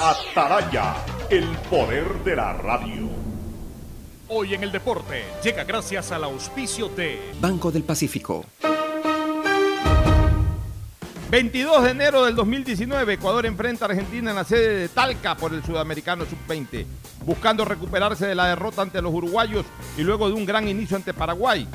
Ataraya, el poder de la radio. Hoy en el deporte llega gracias al auspicio de Banco del Pacífico. 22 de enero del 2019, Ecuador enfrenta a Argentina en la sede de Talca por el Sudamericano Sub-20, buscando recuperarse de la derrota ante los uruguayos y luego de un gran inicio ante Paraguay.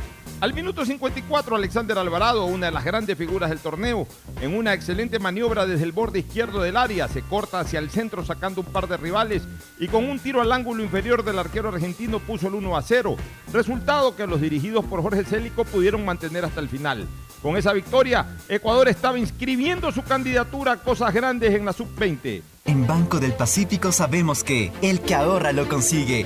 Al minuto 54, Alexander Alvarado, una de las grandes figuras del torneo, en una excelente maniobra desde el borde izquierdo del área, se corta hacia el centro sacando un par de rivales y con un tiro al ángulo inferior del arquero argentino puso el 1 a 0. Resultado que los dirigidos por Jorge Célico pudieron mantener hasta el final. Con esa victoria, Ecuador estaba inscribiendo su candidatura a cosas grandes en la sub-20. En Banco del Pacífico sabemos que el que ahorra lo consigue.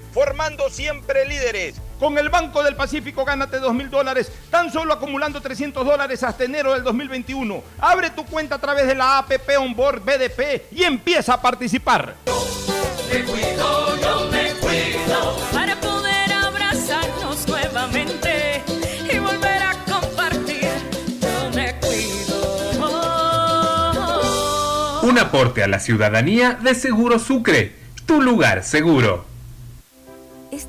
formando siempre líderes. Con el Banco del Pacífico gánate 2 mil dólares, tan solo acumulando 300 dólares hasta enero del 2021. Abre tu cuenta a través de la APP Onboard BDP y empieza a participar. Me cuido, yo me cuido para poder abrazarnos nuevamente y volver a compartir. Yo me cuido. Un aporte a la ciudadanía de Seguro Sucre, tu lugar seguro.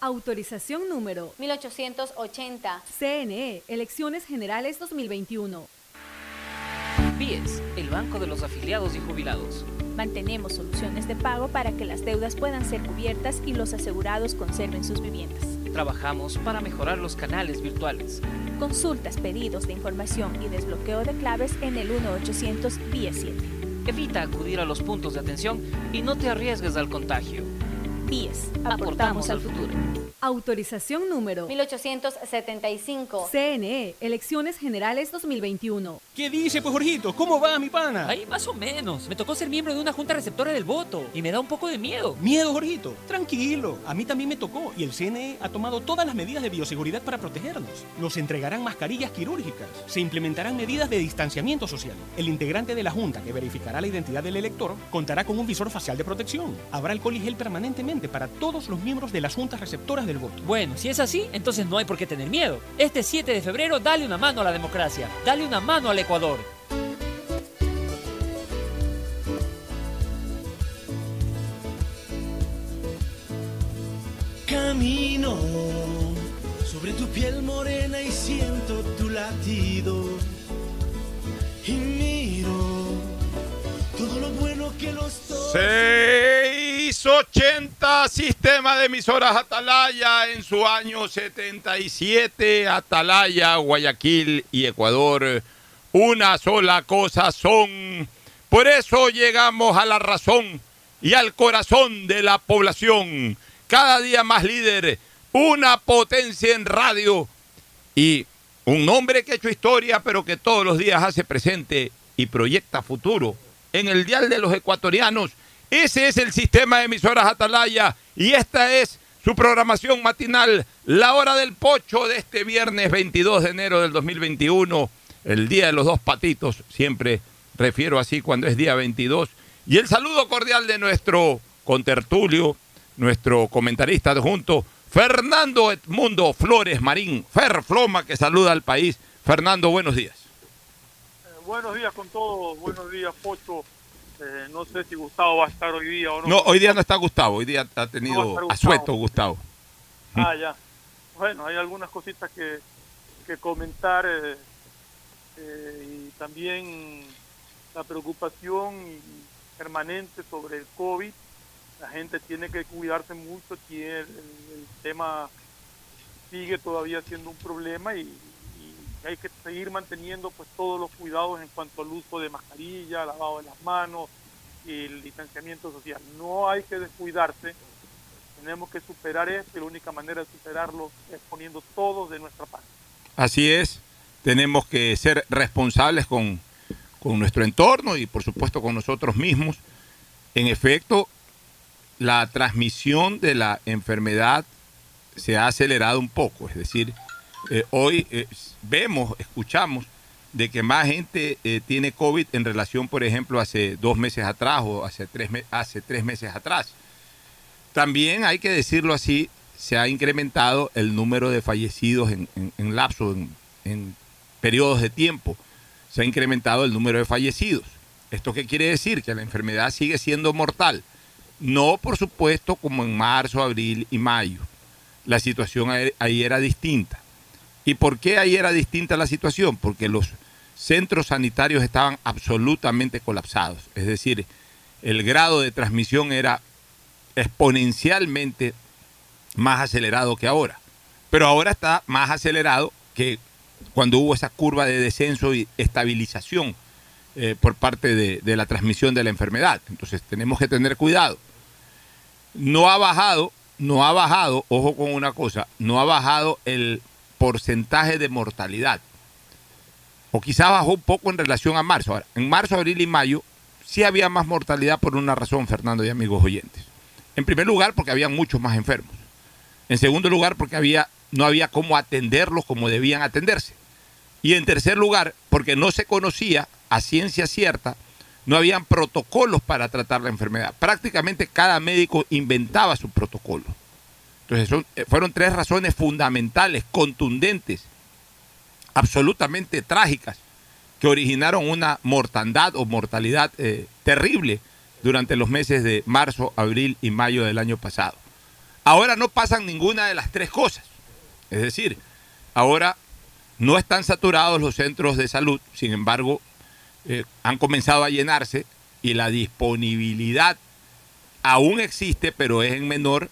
Autorización número 1880. CNE, Elecciones Generales 2021. BIES, el Banco de los Afiliados y Jubilados. Mantenemos soluciones de pago para que las deudas puedan ser cubiertas y los asegurados conserven sus viviendas. Trabajamos para mejorar los canales virtuales. Consultas, pedidos de información y desbloqueo de claves en el 1-800 BIES 7. Evita acudir a los puntos de atención y no te arriesgues al contagio. BIES, aportamos al futuro. Autorización número 1875. CNE, Elecciones Generales 2021. ¿Qué dice, pues, Jorgito? ¿Cómo va, mi pana? Ahí más o menos. Me tocó ser miembro de una junta receptora del voto y me da un poco de miedo. ¿Miedo, Jorgito? Tranquilo. A mí también me tocó y el CNE ha tomado todas las medidas de bioseguridad para protegernos. Nos entregarán mascarillas quirúrgicas. Se implementarán medidas de distanciamiento social. El integrante de la junta que verificará la identidad del elector contará con un visor facial de protección. Habrá alcohol y gel permanentemente para todos los miembros de las juntas receptoras Bueno, si es así, entonces no hay por qué tener miedo. Este 7 de febrero, dale una mano a la democracia. Dale una mano al Ecuador. Camino sobre tu piel morena y siento tu latido. Y miro 680 Sistema de Emisoras Atalaya en su año 77. Atalaya, Guayaquil y Ecuador. Una sola cosa son. Por eso llegamos a la razón y al corazón de la población. Cada día más líder. Una potencia en radio. Y un hombre que ha hecho historia, pero que todos los días hace presente y proyecta futuro en el dial de los ecuatorianos. Ese es el sistema de emisoras Atalaya y esta es su programación matinal, la hora del pocho de este viernes 22 de enero del 2021, el día de los dos patitos, siempre refiero así cuando es día 22. Y el saludo cordial de nuestro contertulio, nuestro comentarista adjunto, Fernando Edmundo Flores Marín, Fer Floma, que saluda al país. Fernando, buenos días. Buenos días con todos, buenos días Pocho. Eh, no sé si Gustavo va a estar hoy día o no. No, hoy día no está Gustavo, hoy día ha No tenido estar asueto Gustavo. Ah, ya. Bueno, hay algunas cositas que, que comentar eh, eh, y también la preocupación permanente sobre el COVID. La gente tiene que cuidarse mucho, tiene, el, el tema sigue todavía siendo un problema y, y hay que seguir manteniendo pues todos los cuidados en cuanto al uso de mascarilla, lavado de las manos y el distanciamiento social. No hay que descuidarse, tenemos que superar esto y la única manera de superarlo es poniendo todos de nuestra parte. Así es, tenemos que ser responsables con, con nuestro entorno y por supuesto con nosotros mismos. En efecto, la transmisión de la enfermedad se ha acelerado un poco, es decir, eh, hoy eh, vemos, escuchamos de que más gente eh, tiene COVID en relación, por ejemplo, hace dos meses atrás o hace tres, meses atrás. También hay que decirlo así, se ha incrementado el número de fallecidos en, en- lapso, en, periodos de tiempo. Se ha incrementado el número de fallecidos. ¿Esto qué quiere decir? Que la enfermedad sigue siendo mortal. No, por supuesto, como en marzo, abril y mayo. La situación ahí era distinta. ¿Y por qué ahí era distinta la situación? Porque los centros sanitarios estaban absolutamente colapsados. Es decir, el grado de transmisión era exponencialmente más acelerado que ahora. Pero ahora está más acelerado que cuando hubo esa curva de descenso y estabilización eh, por parte de, de la transmisión de la enfermedad. Entonces tenemos que tener cuidado. No ha bajado, no ha bajado, ojo con una cosa, no ha bajado el porcentaje de mortalidad. O quizá bajó un poco en relación a marzo. Ahora, en marzo, abril y mayo sí había más mortalidad por una razón, Fernando y amigos oyentes. En primer lugar, porque había muchos más enfermos. En segundo lugar, porque había, no había cómo atenderlos como debían atenderse. Y en tercer lugar, porque no se conocía a ciencia cierta, no habían protocolos para tratar la enfermedad. Prácticamente cada médico inventaba su protocolo. Entonces eh, fueron tres razones fundamentales, contundentes, absolutamente trágicas, que originaron una mortandad o mortalidad eh, terrible durante los meses de marzo, abril y mayo del año pasado. Ahora no pasan ninguna de las tres cosas. Es decir, ahora no están saturados los centros de salud, sin embargo, eh, han comenzado a llenarse y la disponibilidad aún existe, pero es en menor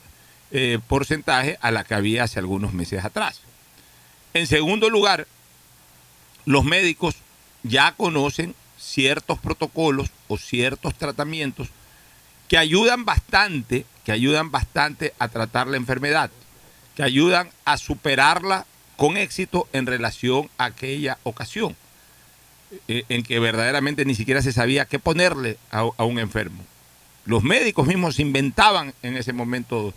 eh, porcentaje a la que había hace algunos meses atrás. En segundo lugar, los médicos ya conocen ciertos protocolos o ciertos tratamientos que ayudan bastante, que ayudan bastante a tratar la enfermedad, que ayudan a superarla con éxito en relación a aquella ocasión, eh, en que verdaderamente ni siquiera se sabía qué ponerle a, a un enfermo. Los médicos mismos inventaban en ese momento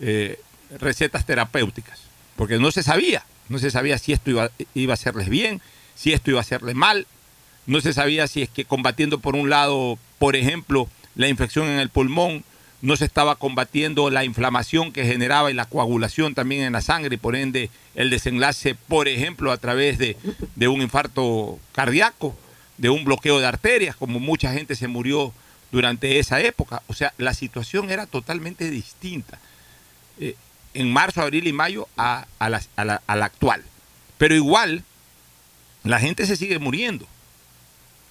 eh, recetas terapéuticas, porque no se sabía, no se sabía si esto iba, iba a hacerles bien, si esto iba a hacerles mal, no se sabía si es que combatiendo por un lado, por ejemplo, la infección en el pulmón, no se estaba combatiendo la inflamación que generaba y la coagulación también en la sangre y por ende el desenlace, por ejemplo, a través de, de un infarto cardíaco, de un bloqueo de arterias, como mucha gente se murió durante esa época. O sea, la situación era totalmente distinta eh, en marzo, abril y mayo a, la, a la- a la actual. Pero igual, la gente se sigue muriendo.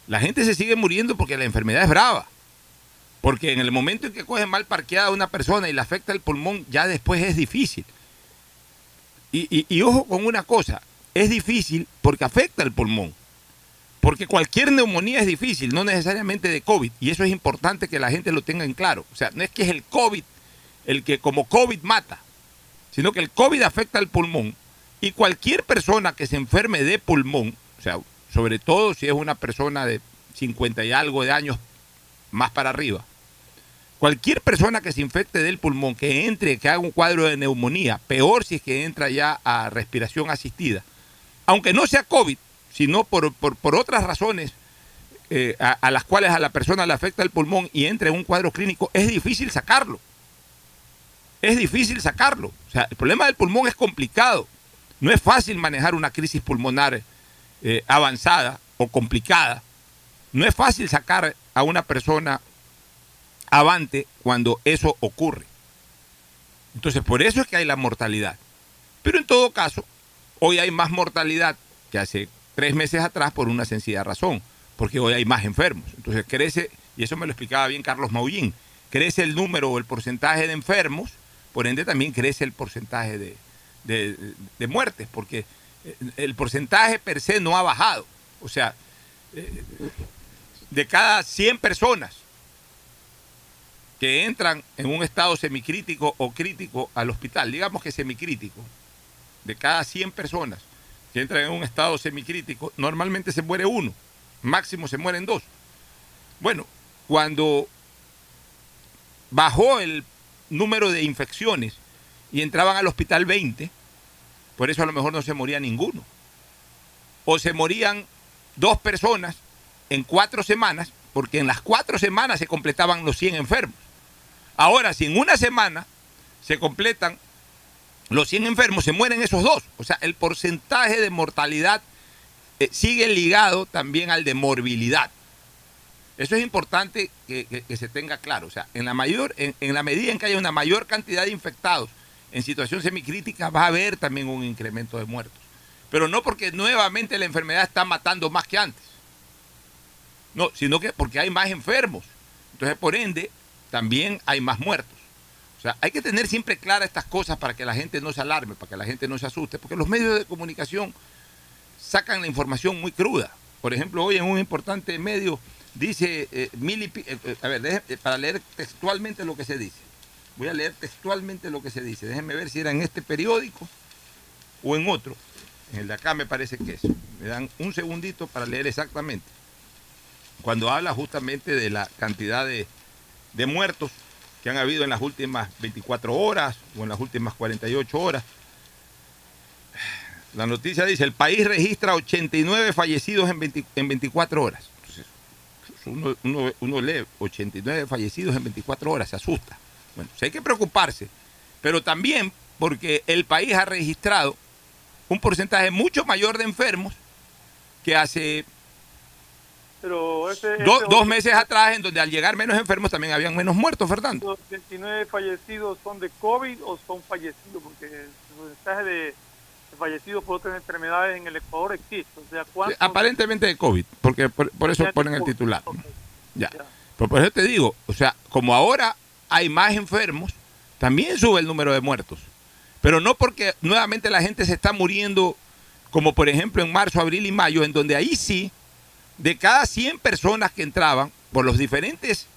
La gente se sigue muriendo porque la enfermedad es brava. Porque en el momento en que coge mal parqueada a una persona y le afecta el pulmón, ya después es difícil. Y, y- y ojo con una cosa, es difícil porque afecta el pulmón. Porque cualquier neumonía es difícil, no necesariamente de COVID. Y eso es importante que la gente lo tenga en claro. O sea, no es que es el COVID el que como COVID mata, sino que el COVID afecta al pulmón. Y cualquier persona que se enferme de pulmón, o sea, sobre todo si es una persona de 50 y algo de años más para arriba, cualquier persona que se infecte del pulmón, que entre, que haga un cuadro de neumonía, peor si es que entra ya a respiración asistida, aunque no sea COVID, sino por, por- por otras razones eh, a, a las cuales a la persona le afecta el pulmón y entre en un cuadro clínico, es difícil sacarlo. Es difícil sacarlo. O sea, el problema del pulmón es complicado. No es fácil manejar una crisis pulmonar eh, avanzada o complicada. No es fácil sacar a una persona avante cuando eso ocurre. Entonces, por eso es que hay la mortalidad. Pero en todo caso, hoy hay más mortalidad que hace tres meses atrás por una sencilla razón, porque hoy hay más enfermos. Entonces crece, y eso me lo explicaba bien Carlos Maullín, crece el número o el porcentaje de enfermos, por ende también crece el porcentaje de, de- muertes, porque eh, el porcentaje per se no ha bajado. O sea, eh, de cada 100 personas que entran en un estado semicrítico o crítico al hospital, digamos que semicrítico, de cada 100 personas que entran en un estado semicrítico, normalmente se muere uno, máximo se mueren dos. Bueno, cuando bajó el número de infecciones y entraban al hospital 20, por eso a lo mejor no se moría ninguno. O se morían dos personas en cuatro semanas, porque en las cuatro semanas se completaban los 100 enfermos. Ahora, si en una semana se completan los 100 enfermos, se mueren esos dos. O sea, el porcentaje de mortalidad eh, sigue ligado también al de morbilidad. Eso es importante que, se tenga claro. O sea, en la, mayor, en, en la medida en que haya una mayor cantidad de infectados en situación semicrítica, va a haber también un incremento de muertos. Pero no porque nuevamente la enfermedad está matando más que antes. No, sino que porque hay más enfermos. Entonces, por ende, también hay más muertos. O sea, hay que tener siempre claras estas cosas para que la gente no se alarme, para que la gente no se asuste, porque los medios de comunicación sacan la información muy cruda. Por ejemplo, hoy en un importante medio dice, eh, mil eh, eh, a ver, deje- eh, para leer textualmente lo que se dice. Voy a leer textualmente lo que se dice. Déjenme ver si era en este periódico o en otro. En el de acá me parece que es. Me dan un segundito para leer exactamente. Cuando habla justamente de la cantidad de, de muertos que han habido en las últimas 24 horas o en las últimas 48 horas. La noticia dice, el país registra 89 fallecidos en, 20 en 24 horas. Uno, uno- uno lee 89 fallecidos en 24 horas, se asusta. Bueno, sí hay que preocuparse, pero también porque el país ha registrado un porcentaje mucho mayor de enfermos que hace Pero ese, do- ese dos meses atrás, en donde al llegar menos enfermos también habían menos muertos, Fernando. ¿Los 29 fallecidos son de COVID o son fallecidos? Porque el porcentaje de fallecidos por otras enfermedades en el Ecuador existe. O sea, ¿cuántos? Aparentemente de COVID, porque por, por eso ponen el titular. Ya. Pero por eso te digo, o sea, como ahora hay más enfermos, también sube el número de muertos. Pero no porque nuevamente la gente se está muriendo, como por ejemplo en marzo, abril y mayo, en donde ahí sí, de cada 100 personas que entraban, por los diferentes,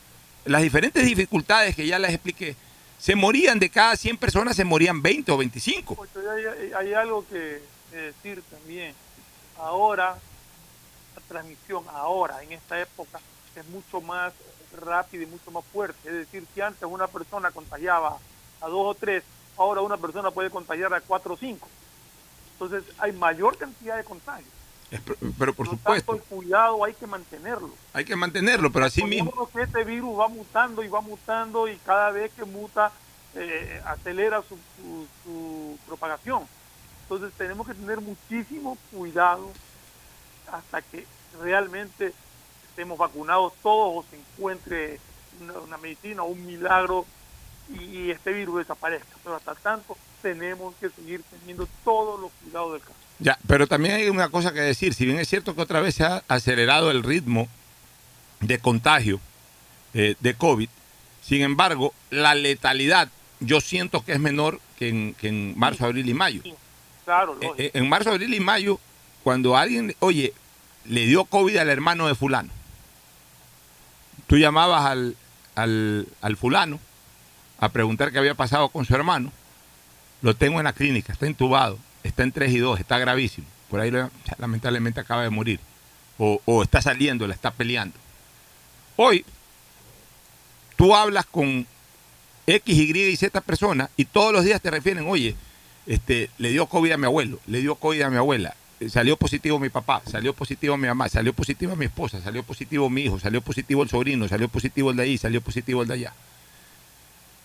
las diferentes dificultades que ya les expliqué, se morían de cada 100 personas, se morían 20 o 25. Pues hay, algo que que decir también. Ahora, la transmisión, ahora, en esta época, es mucho más rápida y mucho más fuerte. Es decir, si antes una persona contagiaba a dos o tres, ahora una persona puede contagiar a cuatro o cinco. Entonces, hay mayor cantidad de contagios. Pero por supuesto, tanto, el cuidado hay que mantenerlo. hay que mantenerlo, pero así mismo. Que este virus va mutando y va mutando y cada vez que muta eh, acelera su, su- su propagación. Entonces tenemos que tener muchísimo cuidado hasta que realmente estemos vacunados todos o se encuentre una, una medicina o un milagro y, y este virus desaparezca. Pero hasta tanto tenemos que seguir teniendo todos los cuidados del caso. Ya, pero también hay una cosa que decir. Si bien es cierto que otra vez se ha acelerado el ritmo de contagio eh, de COVID. Sin embargo, la letalidad yo siento que es menor que en, que en marzo, abril y mayo. Claro, Eh, eh, en marzo, abril y mayo, cuando alguien, oye, le dio COVID al hermano de fulano, tú llamabas al, al, al fulano a preguntar qué había pasado con su hermano, lo tengo en la clínica, está intubado, está en 3 y 2, está gravísimo, por ahí lamentablemente acaba de morir, o, o está saliendo, la está peleando. Hoy, tú hablas con X, Y y Z personas y todos los días te refieren, oye, este, le dio COVID a mi abuelo, le dio COVID a mi abuela, eh, salió positivo mi papá, salió positivo mi mamá, salió positivo mi esposa, salió positivo mi hijo, salió positivo el sobrino, salió positivo el de ahí, salió positivo el de allá.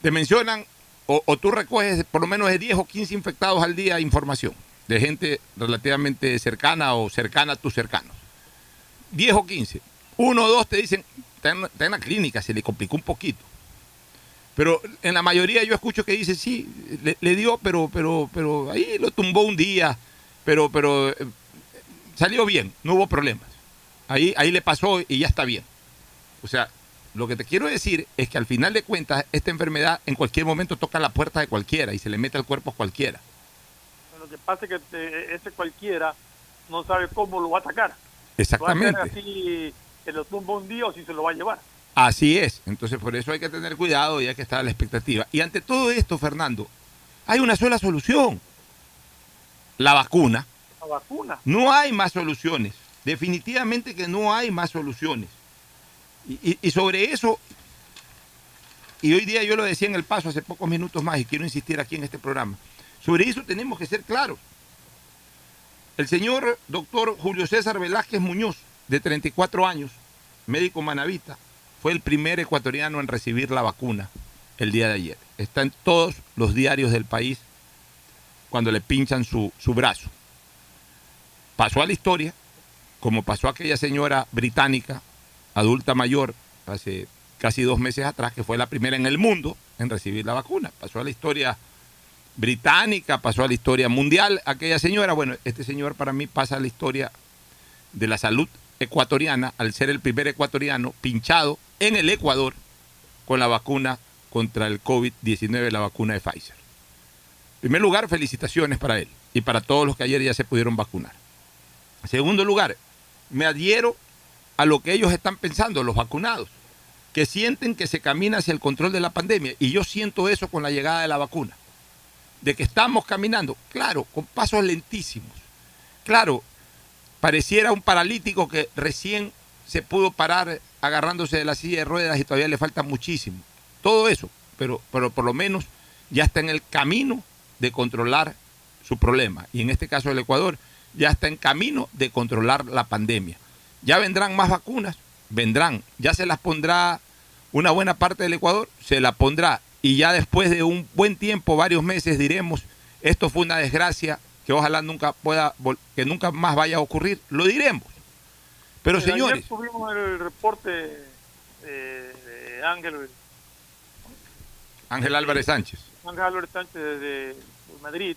Te mencionan, o, o tú recoges por lo menos de 10 o 15 infectados al día información de gente relativamente cercana o cercana a tus cercanos. 10 o 15. Uno o dos te dicen, está en, la clínica, se le complicó un poquito. Pero en la mayoría yo escucho que dice, sí, le, le dio, pero, pero, pero ahí lo tumbó un día, pero, pero eh, salió bien, no hubo problemas. Ahí, ahí le pasó y ya está bien. O sea, lo que te quiero decir es que al final de cuentas, esta enfermedad en cualquier momento toca la puerta de cualquiera y se le mete al cuerpo a cualquiera. Lo que pasa es que te- ese cualquiera no sabe cómo lo va a atacar. Exactamente. Lo así, que lo tumba un día o si se lo va a llevar. Así es. Entonces, por eso hay que tener cuidado y hay que estar a la expectativa. Y ante todo esto, Fernando, hay una sola solución. La vacuna. La vacuna. No hay más soluciones. Definitivamente que no hay más soluciones. Y, sobre eso, y hoy día yo lo decía en el paso hace pocos minutos más y quiero insistir aquí en este programa, sobre eso tenemos que ser claros. El señor doctor Julio César Velázquez Muñoz, de 34 años, médico manavita, fue el primer ecuatoriano en recibir la vacuna el día de ayer. Está en todos los diarios del país cuando le pinchan su, su brazo. Pasó a la historia, como pasó aquella señora británica, adulta mayor, hace casi dos meses atrás, que fue la primera en el mundo en recibir la vacuna. Pasó a la historia británica, pasó a la historia mundial aquella señora. Bueno, este señor para mí pasa a la historia de la salud ecuatoriana al ser el primer ecuatoriano pinchado en el Ecuador con la vacuna contra el COVID-19, la vacuna de Pfizer. En primer lugar, felicitaciones para él y para todos los que ayer ya se pudieron vacunar. En segundo lugar, me adhiero a lo que ellos están pensando, los vacunados, que sienten que se camina hacia el control de la pandemia. Y yo siento eso con la llegada de la vacuna. De que estamos caminando, claro, con pasos lentísimos. Claro, pareciera un paralítico que recién se pudo parar agarrándose de la silla de ruedas y todavía le falta muchísimo. Todo eso, pero, pero por lo menos ya está en el camino de controlar su problema. Y en este caso el Ecuador ya está en camino de controlar la pandemia. Ya vendrán más vacunas, vendrán. Ya se las pondrá una buena parte del Ecuador, se la pondrá. Y ya después de un buen tiempo, varios meses, diremos, esto fue una desgracia que ojalá nunca pueda, que nunca más vaya a ocurrir. Lo diremos. Pero Eh, Ayer señores, tuvimos el reporte eh, de Ángel, Ángel Álvarez Sánchez. Ángel Álvarez Sánchez de, de Madrid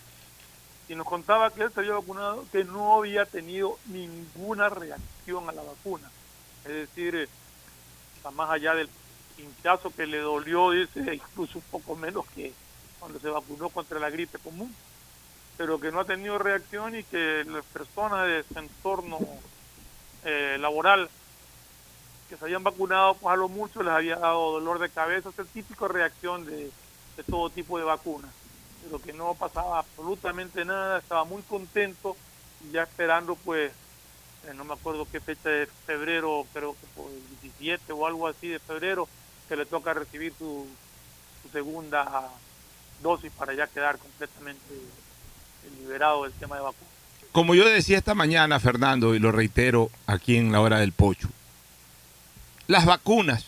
y nos contaba que él se había vacunado, que no había tenido ninguna reacción a la vacuna. Es decir, eh, está más allá del pinchazo que le dolió, dice, incluso un poco menos que cuando se vacunó contra la gripe común, pero que no ha tenido reacción y que las personas de su entorno eh, laboral que se habían vacunado, pues a lo mucho les había dado dolor de cabeza, es el típico reacción de, de todo tipo de vacunas, pero que no pasaba absolutamente nada, estaba muy contento y ya esperando pues, no me acuerdo qué fecha de febrero, creo que por el 17 o algo así de febrero, que le toca recibir su, segunda dosis para ya quedar completamente liberado del tema de vacunas. como yo decía esta mañana, Fernando, y lo reitero aquí en la hora del pocho, las vacunas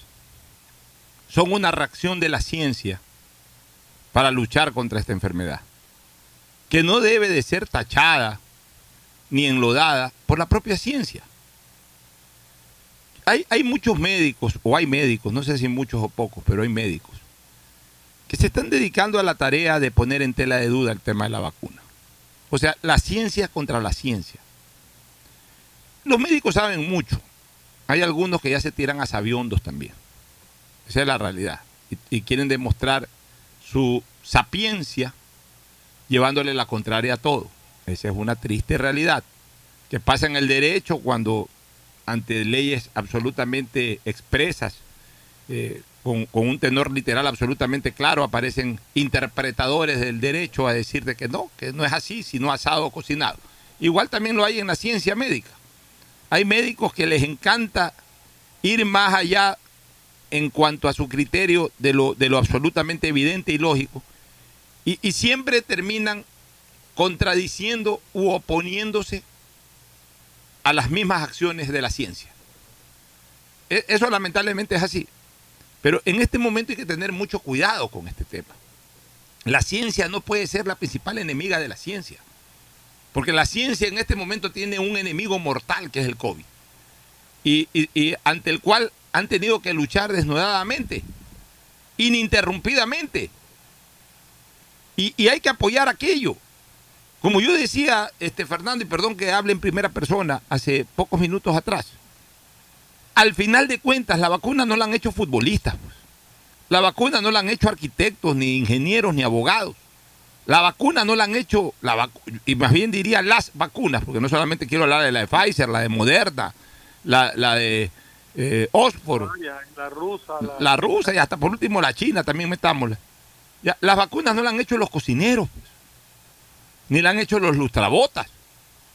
son una reacción de la ciencia para luchar contra esta enfermedad, que no debe de ser tachada ni enlodada por la propia ciencia. Hay, hay muchos médicos, o hay médicos, no sé si muchos o pocos, pero hay médicos, que se están dedicando a la tarea de poner en tela de duda el tema de la vacuna. O sea, la ciencia contra la ciencia. Los médicos saben mucho, hay algunos que ya se tiran a sabiondos también. Esa es la realidad. Y, y quieren demostrar su sapiencia llevándole la contraria a todo. Esa es una triste realidad que pasa en el derecho cuando ante leyes absolutamente expresas, eh, con, un tenor literal absolutamente claro, aparecen interpretadores del derecho a decir de que no, que no es así, sino asado o cocinado. Igual también lo hay en la ciencia médica. Hay médicos que les encanta ir más allá en cuanto a su criterio de lo, de lo absolutamente evidente y lógico. Y siempre terminan contradiciendo u oponiéndose a las mismas acciones de la ciencia. E- Eso lamentablemente es así. Pero en este momento hay que tener mucho cuidado con este tema. La ciencia no puede ser la principal enemiga de la ciencia. Porque la ciencia en este momento tiene un enemigo mortal que es el COVID. Y, y- y ante el cual han tenido que luchar desnudadamente, ininterrumpidamente. Y, y hay que apoyar aquello. Como yo decía, este Fernando, y perdón que hable en primera persona hace pocos minutos atrás, al final de cuentas la vacuna no la han hecho futbolistas. pues. La vacuna no la han hecho arquitectos, ni ingenieros, ni abogados. La vacuna no la han hecho, la vacu- y más bien diría las vacunas, porque no solamente quiero hablar de la de Pfizer, la de Moderna, la, la de eh, Oxford, La rusa, la, la rusa y hasta por último la china también metámosla. Ya, las vacunas no las han hecho los cocineros. Ni la han hecho los lustrabotas,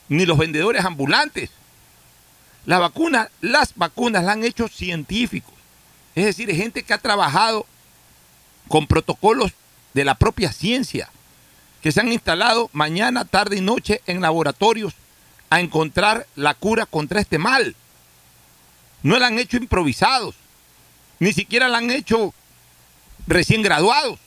ni los vendedores ambulantes. Las vacunas, las vacunas las han hecho científicos. Es decir, gente que ha trabajado con protocolos de la propia ciencia, que se han instalado mañana, tarde y noche en laboratorios a encontrar la cura contra este mal. No la han hecho improvisados, ni siquiera la han hecho recién graduados,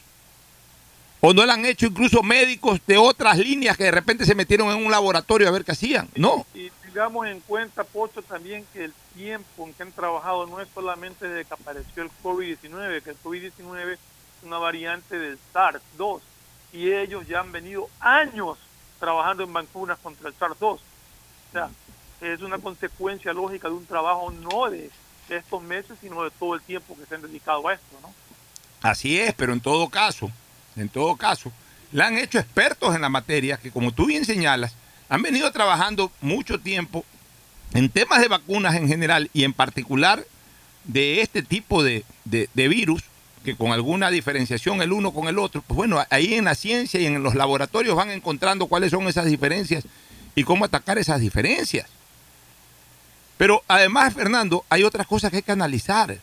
o no la han hecho incluso médicos de otras líneas que de repente se metieron en un laboratorio a ver qué hacían. No, Y tengamos en cuenta, Pocho, también que el tiempo en que han trabajado no es solamente desde que apareció el COVID-19, que el COVID-19 es una variante del SARS-2 y ellos ya han venido años trabajando en vacunas contra el SARS-2. O sea, es una consecuencia lógica de un trabajo no de, de estos meses, sino de todo el tiempo que se han dedicado a esto, ¿no? Así es, pero en todo caso, en todo caso, la han hecho expertos en la materia que, como tú bien señalas, han venido trabajando mucho tiempo en temas de vacunas en general y en particular de este tipo de, de- virus, que con alguna diferenciación el uno con el otro, pues bueno, ahí en la ciencia y en los laboratorios van encontrando cuáles son esas diferencias y cómo atacar esas diferencias. Pero además, Fernando, hay otras cosas que hay que analizar.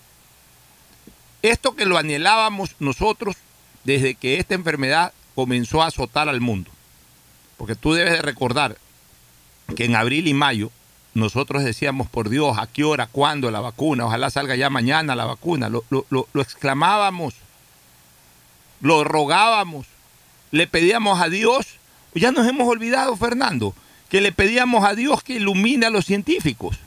Esto que lo anhelábamos nosotros desde que esta enfermedad comenzó a azotar al mundo. Porque tú debes de recordar que en abril y mayo nosotros decíamos, por Dios, ¿a qué hora? ¿Cuándo la vacuna? Ojalá salga ya mañana la vacuna. Lo, lo- lo- exclamábamos, lo rogábamos, le pedíamos a Dios. Ya nos hemos olvidado, Fernando, que le pedíamos a Dios que ilumine a los científicos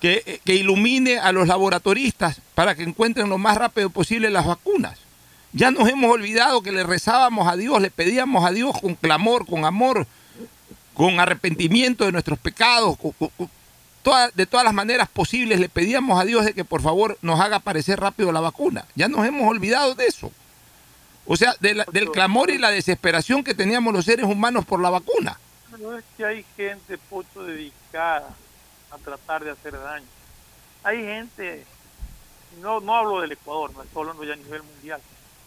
que, que ilumine a los laboratoristas para que encuentren lo más rápido posible las vacunas. Ya nos hemos olvidado que le rezábamos a Dios, le pedíamos a Dios con clamor, con amor, con arrepentimiento de nuestros pecados, de todas las maneras posibles, le pedíamos a Dios de que por favor nos haga aparecer rápido la vacuna. Ya nos hemos olvidado de eso. O sea, de la- del clamor y la desesperación que teníamos los seres humanos por la vacuna. No es que hay gente, Pocho, dedicada a tratar de hacer daño. Hay gente, no, no hablo del Ecuador, no estoy hablando ya a nivel mundial,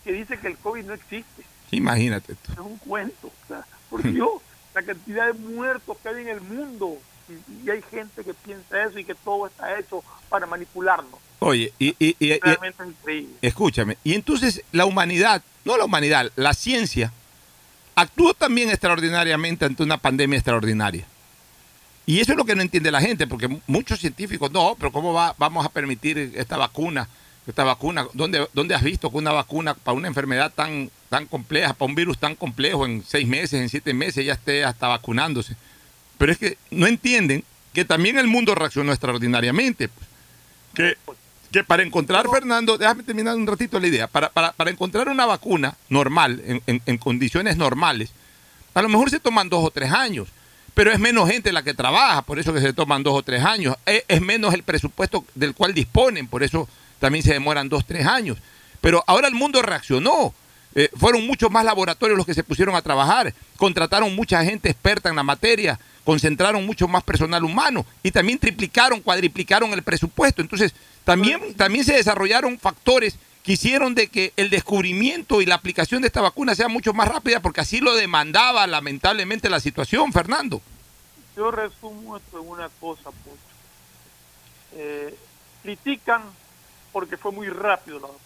que dice que el COVID no existe. Imagínate. tú. Es un cuento. O sea, por Dios, la cantidad de muertos que hay en el mundo. Y, y hay gente que piensa eso y que todo está hecho para manipularnos. Oye, y, y- y- y- Realmente es increíble. Escúchame. Y entonces la humanidad, no la humanidad, la ciencia, actuó también extraordinariamente ante una pandemia extraordinaria. Y eso es lo que no entiende la gente, porque muchos científicos, no, pero ¿cómo va, vamos a permitir esta vacuna? Esta vacuna, ¿dónde, ¿dónde has visto que una vacuna para una enfermedad tan, tan compleja, para un virus tan complejo, en seis meses, en siete meses, ya esté hasta vacunándose? Pero es que no entienden que también el mundo reaccionó extraordinariamente. pues. Que, que para encontrar, Fernando, déjame terminar un ratito la idea, para, para, para encontrar una vacuna normal, en, en- en condiciones normales, a lo mejor se toman dos o tres años, pero es menos gente la que trabaja, por eso que se toman dos o tres años. Es, es menos el presupuesto del cual disponen, por eso también se demoran dos tres años. Pero ahora el mundo reaccionó. Eh, fueron muchos más laboratorios los que se pusieron a trabajar, contrataron mucha gente experta en la materia, concentraron mucho más personal humano y también triplicaron, cuadriplicaron el presupuesto. Entonces, también, también se desarrollaron factores que hicieron de que el descubrimiento y la aplicación de esta vacuna sea mucho más rápida porque así lo demandaba lamentablemente la situación, Fernando. Yo resumo esto en una cosa, Pocho. Eh, critican porque fue muy rápido la vacuna.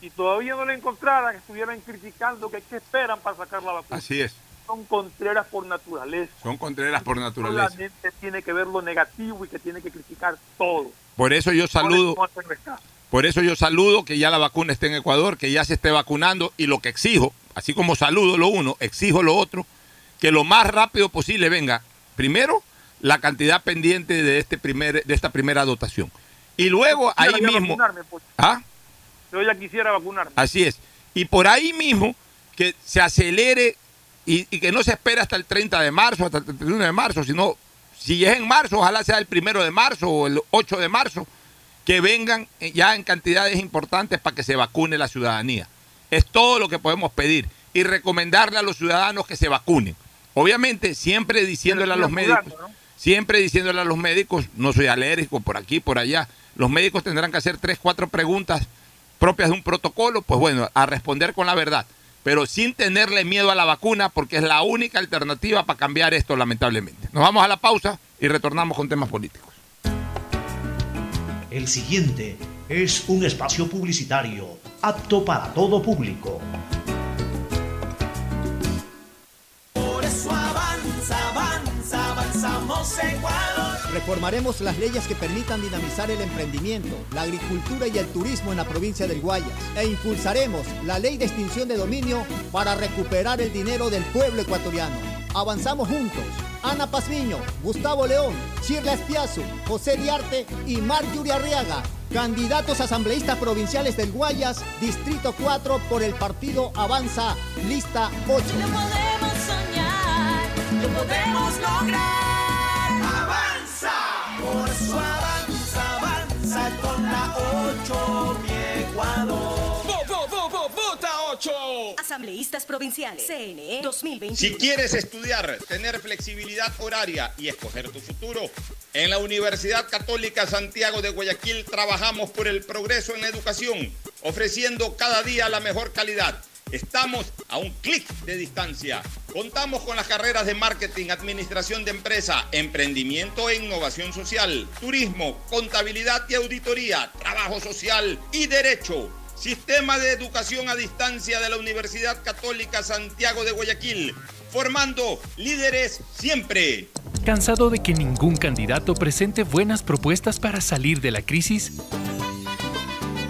Si todavía no la encontraran, estuvieran criticando que qué esperan para sacar la vacuna. Así es. Son contreras por naturaleza. Son contreras por naturaleza. Solamente tiene que ver lo negativo y que tiene que criticar todo. Por eso yo saludo, por eso yo saludo que ya la vacuna esté en Ecuador, que ya se esté vacunando y lo que exijo, así como saludo lo uno, exijo lo otro, que lo más rápido posible venga, primero, la cantidad pendiente de este primer, de esta primera dotación. Y luego ahí mismo. vacunarme, Pocho. ¿Ah? Yo ya quisiera vacunarme. Así es. Y por ahí mismo que se acelere y, y que no se espere hasta el 30 de marzo, hasta el 31 de marzo, sino si es en marzo, ojalá sea el primero de marzo o el 8 de marzo, que vengan ya en cantidades importantes para que se vacune la ciudadanía. Es todo lo que podemos pedir y recomendarle a los ciudadanos que se vacunen. Obviamente, siempre diciéndole a los médicos, siempre diciéndole a los médicos, no soy alérgico por aquí, por allá, los médicos tendrán que hacer tres, cuatro preguntas propias de un protocolo, pues bueno, a responder con la verdad, pero sin tenerle miedo a la vacuna, porque es la única alternativa para cambiar esto, lamentablemente. Nos vamos a la pausa y retornamos con temas políticos. El siguiente es un espacio publicitario apto para todo público. Por eso avanza, avanza, avanzamos Ecuador. Reformaremos las leyes que permitan dinamizar el emprendimiento, la agricultura y el turismo en la provincia del Guayas e impulsaremos la ley de extinción de dominio para recuperar el dinero del pueblo ecuatoriano. Avanzamos juntos. Ana Pazmiño, Gustavo León, Shirla Espiazu, José Diarte y Marjorie Arriaga, candidatos asambleístas provinciales del Guayas, Distrito 4 por el partido Avanza, lista 8. podemos soñar, lo podemos lograr. Por eso avanza, avanza con la 8, mi Ecuador. ¡Vota 8! Asambleístas provinciales. CNE 2021. Si quieres estudiar, tener flexibilidad horaria y escoger tu futuro, en la Universidad Católica Santiago de Guayaquil trabajamos por el progreso en la educación, ofreciendo cada día la mejor calidad. Estamos a un clic de distancia. Contamos con las carreras de marketing, administración de empresa, emprendimiento e innovación social, turismo, contabilidad y auditoría, trabajo social y derecho. Sistema de Educación a Distancia de la Universidad Católica Santiago de Guayaquil, formando líderes siempre. ¿Cansado de que ningún candidato presente buenas propuestas para salir de la crisis?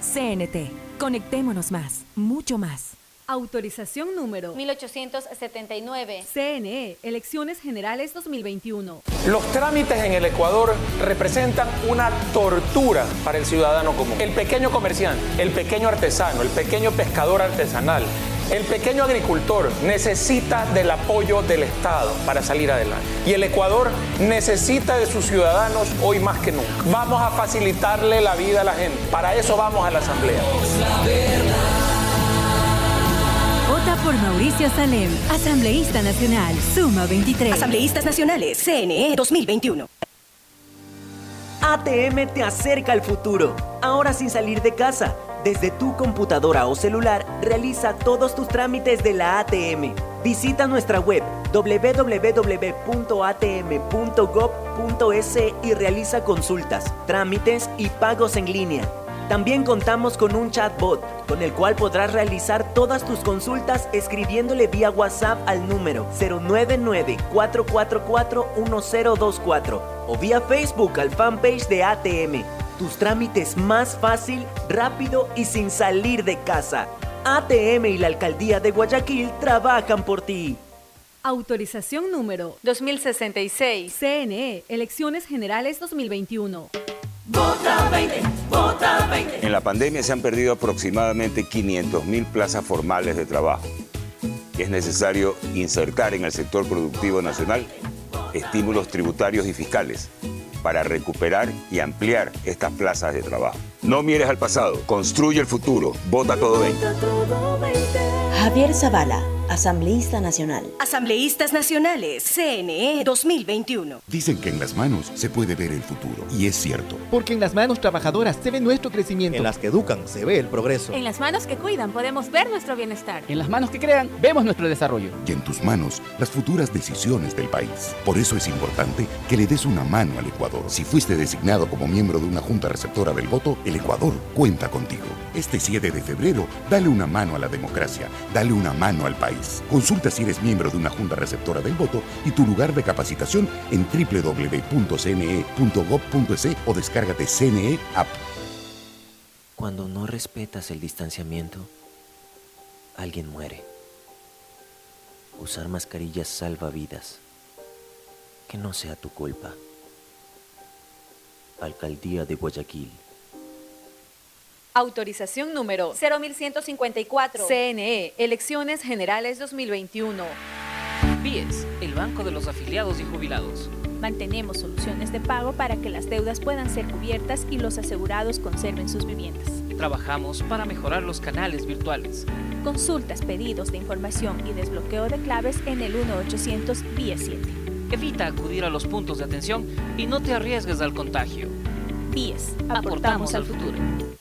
CNT. Conectémonos más, mucho más. Autorización número 1879. CNE, Elecciones Generales 2021. Los trámites en el Ecuador representan una tortura para el ciudadano común. El pequeño comerciante, el pequeño artesano, el pequeño pescador artesanal, el pequeño agricultor necesita del apoyo del Estado para salir adelante. Y el Ecuador necesita de sus ciudadanos hoy más que nunca. Vamos a facilitarle la vida a la gente. Para eso vamos a la Asamblea. Vota por Mauricio Salem, Asambleísta Nacional, Suma 23. Asambleístas Nacionales, CNE 2021. ATM te acerca al futuro, ahora sin salir de casa. Desde tu computadora o celular, realiza todos tus trámites de la ATM. Visita nuestra web www.atm.gov.es y realiza consultas, trámites y pagos en línea. También contamos con un chatbot, con el cual podrás realizar todas tus consultas escribiéndole vía WhatsApp al número 099-444-1024 o vía Facebook al fanpage de ATM. Tus trámites más fácil, rápido y sin salir de casa. ATM y la Alcaldía de Guayaquil trabajan por ti. Autorización número 2066. CNE, Elecciones Generales 2021. Vota 20, vota 20. En la pandemia se han perdido aproximadamente 500.000 plazas formales de trabajo. Es necesario insertar en el sector productivo nacional estímulos tributarios y fiscales para recuperar y ampliar estas plazas de trabajo. No mires al pasado, construye el futuro. Vota todo 20. Javier Zavala, asambleísta nacional. Asambleístas Nacionales, CNE 2021. Dicen que en las manos se puede ver el futuro, y es cierto. Porque en las manos trabajadoras se ve nuestro crecimiento. En las que educan se ve el progreso. En las manos que cuidan podemos ver nuestro bienestar. En las manos que crean vemos nuestro desarrollo. Y en tus manos las futuras decisiones del país. Por eso es importante que le des una mano al Ecuador. Si fuiste designado como miembro de una junta receptora del voto, el Ecuador cuenta contigo. Este 7 de febrero, dale una mano a la democracia, dale una mano al país. Consulta si eres miembro de una junta receptora del voto y tu lugar de capacitación en www.cne.gov.es o descárgate CNE App. Cuando no respetas el distanciamiento, alguien muere. Usar mascarillas salva vidas. Que no sea tu culpa. Alcaldía de Guayaquil. Autorización número 0154. CNE, Elecciones Generales 2021. BIES, el Banco de los Afiliados y Jubilados. Mantenemos soluciones de pago para que las deudas puedan ser cubiertas y los asegurados conserven sus viviendas. Trabajamos para mejorar los canales virtuales. Consultas, pedidos de información y desbloqueo de claves en el 1-800 BIES 7. Evita acudir a los puntos de atención y no te arriesgues al contagio. BIES, aportamos al futuro.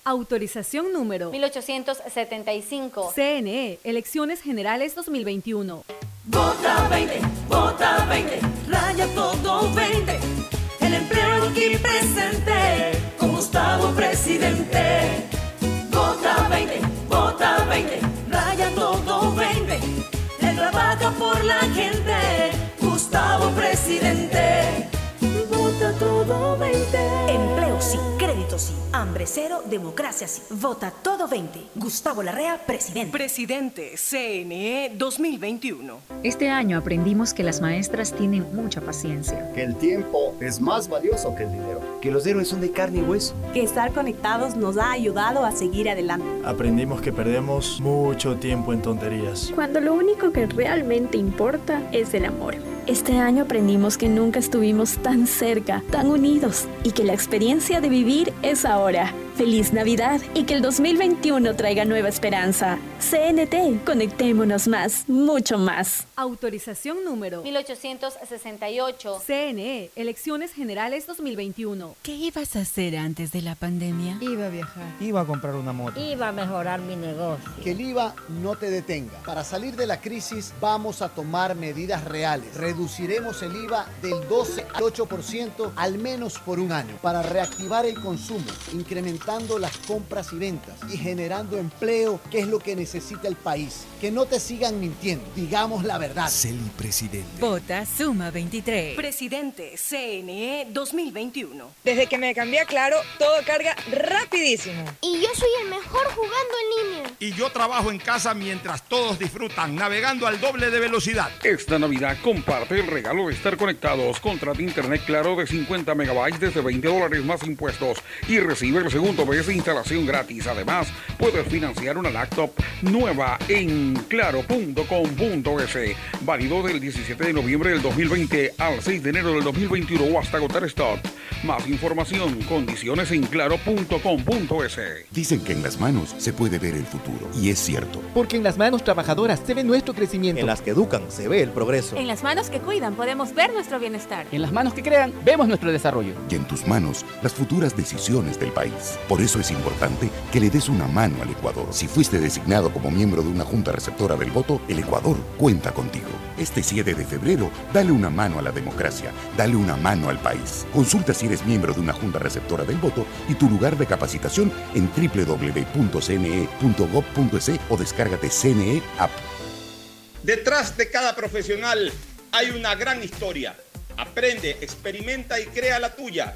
Autorización número 1875. CNE, Elecciones Generales 2021. Vota 20, vota 20, raya todo 20. El empleo aquí presente, con Gustavo presidente. Vota 20, vota 20, raya todo 20. Él trabaja por la gente, Gustavo presidente. Vota todo 20. Empleo sí, sí, hambre cero, democracia sí. Vota todo 20. Gustavo Larrea, presidente. Presidente, CNE 2021. Este año aprendimos que las maestras tienen mucha paciencia. Que el tiempo es más valioso que el dinero. Que los héroes son de carne y hueso. Que estar conectados nos ha ayudado a seguir adelante. Aprendimos que perdemos mucho tiempo en tonterías. Cuando lo único que realmente importa es el amor. Este año aprendimos que nunca estuvimos tan cerca, tan unidos y que la experiencia de vivir es ahora. Feliz Navidad y que el 2021 traiga nueva esperanza. CNT, conectémonos más, mucho más. Autorización número 1868. CNE, Elecciones Generales 2021. ¿Qué ibas a hacer antes de la pandemia? Iba a viajar. Iba a comprar una moto. Iba a mejorar mi negocio. Que el IVA no te detenga. Para salir de la crisis vamos a tomar medidas reales. Reduciremos el IVA del 12 al 8% al menos por un año para reactivar el consumo, incrementando las compras y ventas y generando empleo, que es lo que necesita el país. Que no te sigan mintiendo. Digamos la verdad. Celi presidente. Vota Suma 23. Presidente, CNE 2021. Desde que me cambié a Claro, todo carga rapidísimo. Y yo soy el mejor jugando en línea. Y yo trabajo en casa mientras todos disfrutan, navegando al doble de velocidad. Esta Navidad comparte el regalo de estar conectados. Contrata internet claro de 50 megabytes desde 20 dólares más impuestos y recibe el segundo instalación gratis. Además, puedes financiar una laptop nueva en claro.com.es. Válido del 17 de noviembre del 2020 al 6 de enero del 2021 o hasta agotar stock. Más información, condiciones en claro.com.es. Dicen que en las manos se puede ver el futuro, y es cierto. Porque en las manos trabajadoras se ve nuestro crecimiento. En las que educan se ve el progreso. En las manos que cuidan podemos ver nuestro bienestar. En las manos que crean vemos nuestro desarrollo. Y en tus manos las futuras decisiones del país. Por eso es importante que le des una mano al Ecuador. Si fuiste designado como miembro de una junta receptora del voto, el Ecuador cuenta contigo. Este 7 de febrero, dale una mano a la democracia, dale una mano al país. Consulta si eres miembro de una junta receptora del voto y tu lugar de capacitación en www.cne.gov.es o descárgate CNE App. Detrás de cada profesional hay una gran historia. Aprende, experimenta y crea la tuya.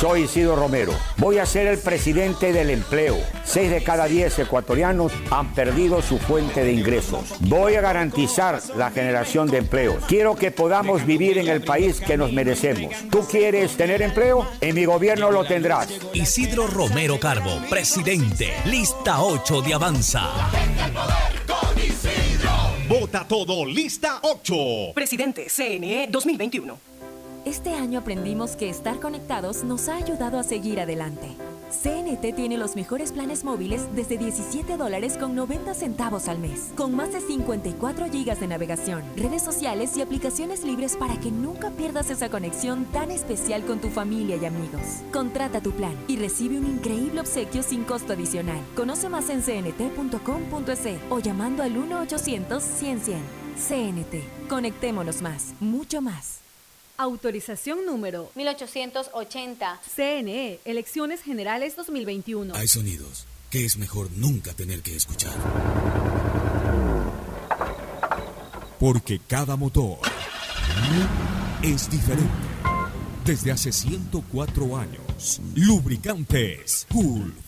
Soy Isidro Romero. Voy a ser el presidente del empleo. Seis de cada diez ecuatorianos han perdido su fuente de ingresos. Voy a garantizar la generación de empleos. Quiero que podamos vivir en el país que nos merecemos. ¿Tú quieres tener empleo? En mi gobierno lo tendrás. Isidro Romero Carbo, presidente. Lista 8 de Avanza. Vota todo, lista 8. Presidente CNE 2021. Este año aprendimos que estar conectados nos ha ayudado a seguir adelante. CNT tiene los mejores planes móviles desde 17 dólares con 90 centavos al mes, con más de 54 gigas de navegación, redes sociales y aplicaciones libres para que nunca pierdas esa conexión tan especial con tu familia y amigos. Contrata tu plan y recibe un increíble obsequio sin costo adicional. Conoce más en cnt.com.es o llamando al 1-800-100-100. CNT. Conectémonos más, mucho más. Autorización número 1880. CNE, Elecciones Generales 2021. Hay sonidos que es mejor nunca tener que escuchar. Porque cada motor es diferente. Desde hace 104 años, lubricantes Gulf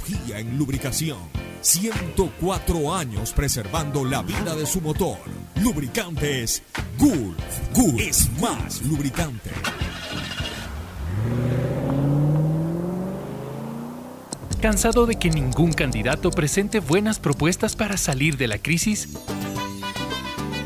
en lubricación. 104 años preservando la vida de su motor. Lubricantes Gulf. Gulf es más lubricante. ¿Cansado de que ningún candidato presente buenas propuestas para salir de la crisis?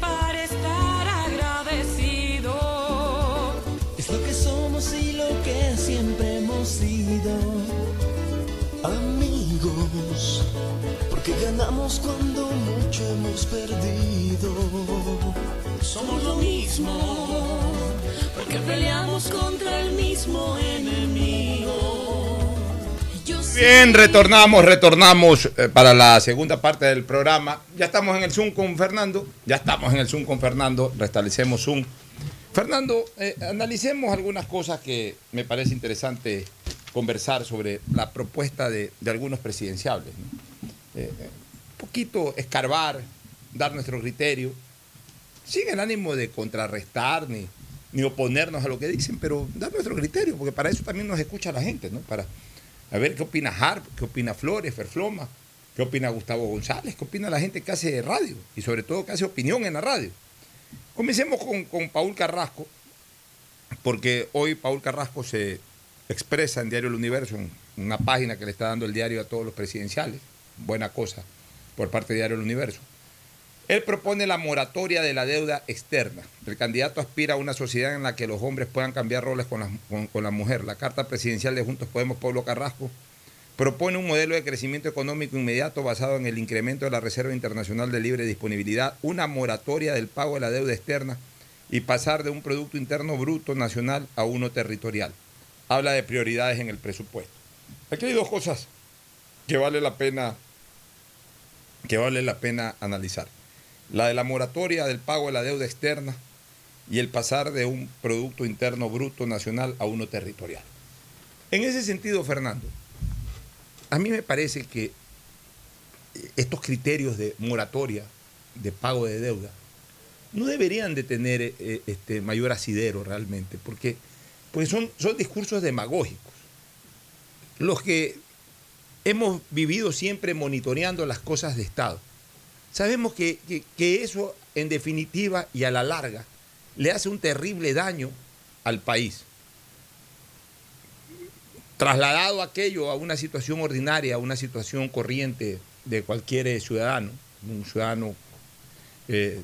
para estar agradecido. Es lo que somos y lo que siempre hemos sido. Amigos, porque ganamos cuando mucho hemos perdido. Somos lo mismo, porque peleamos contra el mismo enemigo. Bien, retornamos, retornamos eh, para la segunda parte del programa. Ya estamos en el Zoom con Fernando. Ya estamos en el Zoom con Fernando. Restablecemos Zoom. Fernando, eh, analicemos algunas cosas que me parece interesante conversar sobre la propuesta de, de algunos presidenciables. ¿no? Eh, un poquito escarbar, dar nuestro criterio, sin el ánimo de contrarrestar ni, ni oponernos a lo que dicen, pero dar nuestro criterio, porque para eso también nos escucha la gente, ¿no? Para, a ver qué opina Harp, qué opina Flores, Ferfloma, qué opina Gustavo González, qué opina la gente que hace radio y sobre todo que hace opinión en la radio. Comencemos con, con Paul Carrasco, porque hoy Paul Carrasco se expresa en Diario El Universo, en una página que le está dando el diario a todos los presidenciales, buena cosa por parte de Diario El Universo. Él propone la moratoria de la deuda externa. El candidato aspira a una sociedad en la que los hombres puedan cambiar roles con la, con- mujer. La carta presidencial de Juntos Podemos, Pablo Carrasco, propone un modelo de crecimiento económico inmediato basado en el incremento de la Reserva Internacional de Libre Disponibilidad, una moratoria del pago de la deuda externa y pasar de un Producto Interno Bruto nacional a uno territorial. Habla de prioridades en el presupuesto. Aquí hay dos cosas que vale la pena, que vale la pena analizar. La de la moratoria del pago de la deuda externa y el pasar de un Producto Interno Bruto nacional a uno territorial. En ese sentido, Fernando, a mí me parece que estos criterios de moratoria, de pago de deuda, no deberían de tener eh, este, mayor asidero realmente, porque pues son, son discursos demagógicos. Los que hemos vivido siempre monitoreando las cosas de Estado, sabemos que, que- eso en definitiva y a la larga le hace un terrible daño al país. Trasladado aquello a una situación ordinaria, a una situación corriente de cualquier eh, ciudadano, un ciudadano eh,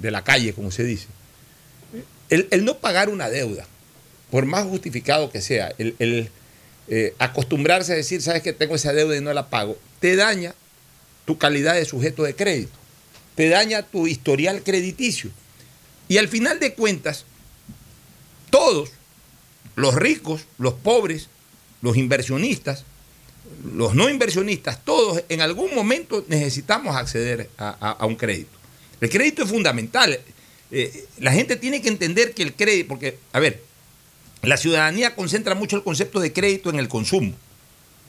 de la calle, como se dice, el, no pagar una deuda, por más justificado que sea, el, el, eh, acostumbrarse a decir, sabes que tengo esa deuda y no la pago, te daña tu calidad de sujeto de crédito, te daña tu historial crediticio. Y al final de cuentas, todos, los ricos, los pobres, los inversionistas, los no inversionistas, todos en algún momento necesitamos acceder a, un crédito. El crédito es fundamental. Eh, la gente tiene que entender que el crédito, porque, a ver, la ciudadanía concentra mucho el concepto de crédito en el consumo.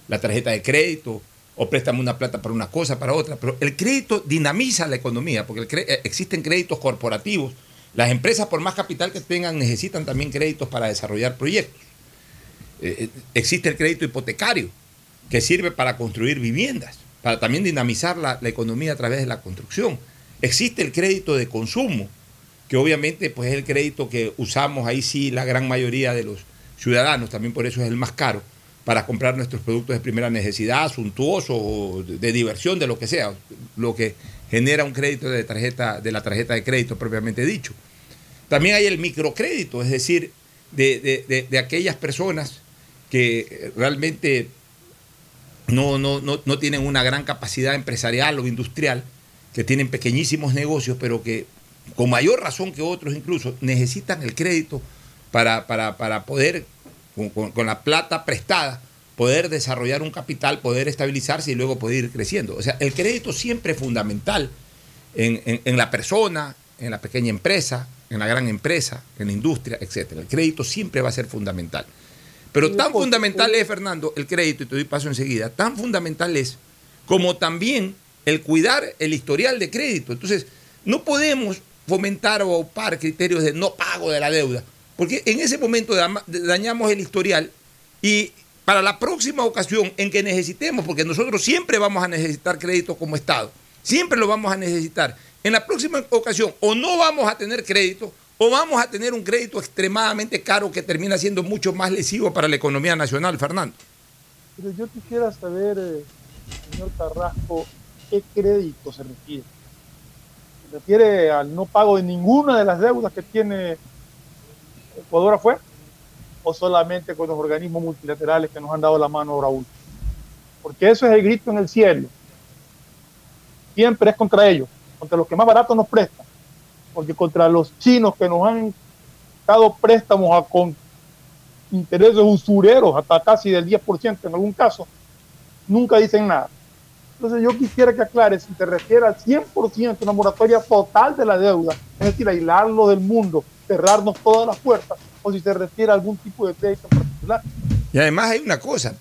La tarjeta de crédito, o préstame una plata para una cosa, para otra, pero el crédito dinamiza la economía, porque eh, existen créditos corporativos. Las empresas, por más capital que tengan, necesitan también créditos para desarrollar proyectos. Eh, eh, existe el crédito hipotecario, que sirve para construir viviendas, para también dinamizar la, la economía a través de la construcción. Existe el crédito de consumo, que obviamente pues, es el crédito que usamos ahí sí la gran mayoría de los ciudadanos, también por eso es el más caro, para comprar nuestros productos de primera necesidad, suntuoso, o de, de diversión, de lo que sea, lo que genera un crédito de, tarjeta, de la tarjeta de crédito propiamente dicho. También hay el microcrédito, es decir, de, de- de- de aquellas personas que realmente no, no, no, no tienen una gran capacidad empresarial o industrial, que tienen pequeñísimos negocios, pero que con mayor razón que otros incluso necesitan el crédito para, para, para poder, con, con- con la plata prestada, poder desarrollar un capital, poder estabilizarse y luego poder ir creciendo. O sea, el crédito siempre es fundamental en, en- en la persona, en la pequeña empresa, en la gran empresa, en la industria, etc. El crédito siempre va a ser fundamental. Pero tan fundamental es, Fernando, el crédito, y te doy paso enseguida, tan fundamental es como también el cuidar el historial de crédito. Entonces, no podemos fomentar o aupar criterios de no pago de la deuda, porque en ese momento dañamos el historial y para la próxima ocasión en que necesitemos, porque nosotros siempre vamos a necesitar crédito como Estado, siempre lo vamos a necesitar, en la próxima ocasión o no vamos a tener crédito o vamos a tener un crédito extremadamente caro que termina siendo mucho más lesivo para la economía nacional, Fernando. Pero yo quisiera saber, eh, señor Carrasco, ¿qué crédito se refiere? ¿Se refiere al no pago de ninguna de las deudas que tiene Ecuador afuera? ¿O solamente con los organismos multilaterales que nos han dado la mano último? Porque eso es el grito en el cielo. Siempre es contra ellos, contra los que más barato nos prestan. Porque contra los chinos que nos han dado préstamos a con intereses usureros, hasta casi del 10% en algún caso, nunca dicen nada. Entonces yo quisiera que aclare si te refiere al 100% una moratoria total de la deuda, es decir, aislarlo del mundo, cerrarnos todas las puertas, o si se refiere a algún tipo de crédito en particular. Y además hay una cosa,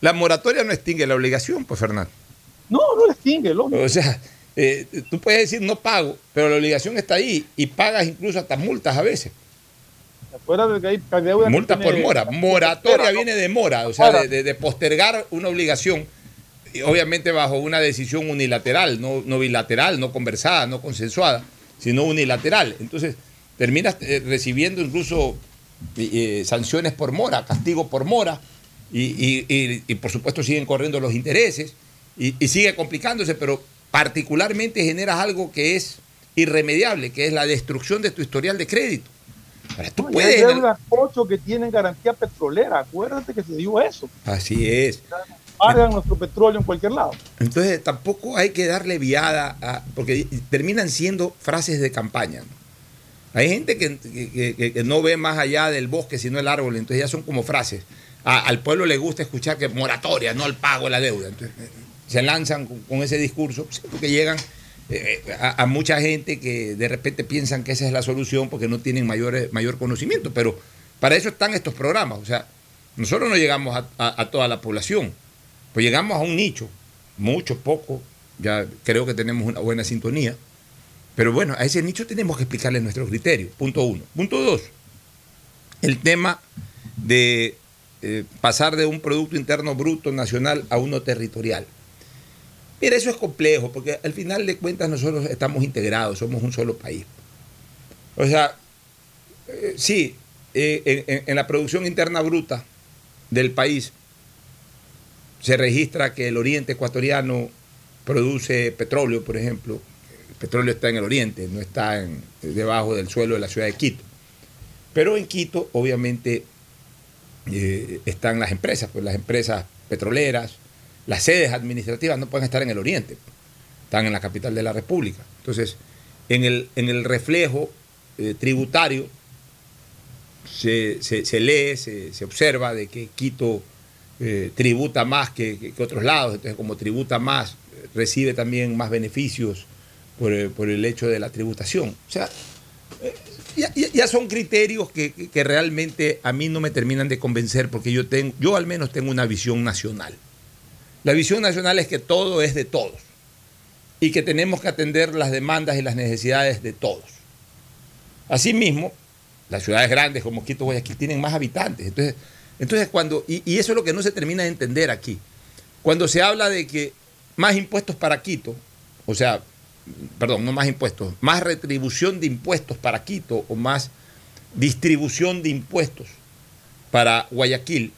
la moratoria no extingue la obligación, pues Fernando. No, no le extingue, lógico. O sea, eh, tú puedes decir no pago, pero la obligación está ahí y pagas incluso hasta multas a veces. De que hay que hay deuda que Multa tiene- por mora. Moratoria viene de mora, o sea, de, de- de postergar una obligación. y obviamente bajo una decisión unilateral, no, no bilateral, no conversada, no consensuada, sino unilateral. Entonces, terminas eh, recibiendo incluso eh, sanciones por mora, castigo por mora, y, y- y- y, por supuesto siguen corriendo los intereses, y, sigue complicándose, pero particularmente generas algo que es irremediable, que es la destrucción de tu historial de crédito. Ahora, tú puedes... hay deudas ocho que tienen garantía petrolera. Acuérdate que se dio eso. Así es. Pagan nuestro petróleo en cualquier lado. Entonces tampoco hay que darle viada a. porque terminan siendo frases de campaña. ¿no? Hay gente que, no ve más allá del bosque sino el árbol, entonces ya son como frases. A- al pueblo le gusta escuchar que moratoria, no al pago de la deuda. Entonces eh, se lanzan con, ese discurso, porque llegan eh, a, a mucha gente que de repente piensan que esa es la solución porque no tienen mayor, mayor conocimiento. Pero para eso están estos programas. O sea, nosotros no llegamos a- a toda la población. Pues llegamos a un nicho, mucho, poco, ya creo que tenemos una buena sintonía, pero bueno, a ese nicho tenemos que explicarle nuestro criterio, punto uno. Punto dos, el tema de eh, pasar de un Producto Interno Bruto nacional a uno territorial. Mira, eso es complejo, porque al final de cuentas nosotros estamos integrados, somos un solo país. O sea, eh, sí, eh, en- la producción interna bruta del país, se registra que el oriente ecuatoriano produce petróleo, por ejemplo. Petróleo está en el oriente, no está debajo del suelo de la ciudad de Quito. Pero en Quito, obviamente, eh, están las empresas, pues las empresas petroleras, las sedes administrativas no pueden estar en el oriente, están en la capital de la República. Entonces, en el, en el reflejo eh, tributario se, se- lee, se, se observa de que Quito eh, tributa más que, que- otros lados, entonces como tributa más, recibe también más beneficios por, el- por el hecho de la tributación. O sea, eh, ya, son criterios que, realmente a mí no me terminan de convencer porque yo, tengo, yo al menos tengo una visión nacional. La visión nacional es que todo es de todos y que tenemos que atender las demandas y las necesidades de todos. Asimismo, las ciudades grandes como Quito, Guayaquil tienen más habitantes. Entonces, entonces cuando, y eso es lo que no se termina de entender aquí. Cuando se habla de que más impuestos para Quito, o sea, perdón, no más impuestos, más retribución de impuestos para Quito o más distribución de impuestos para Guayaquil,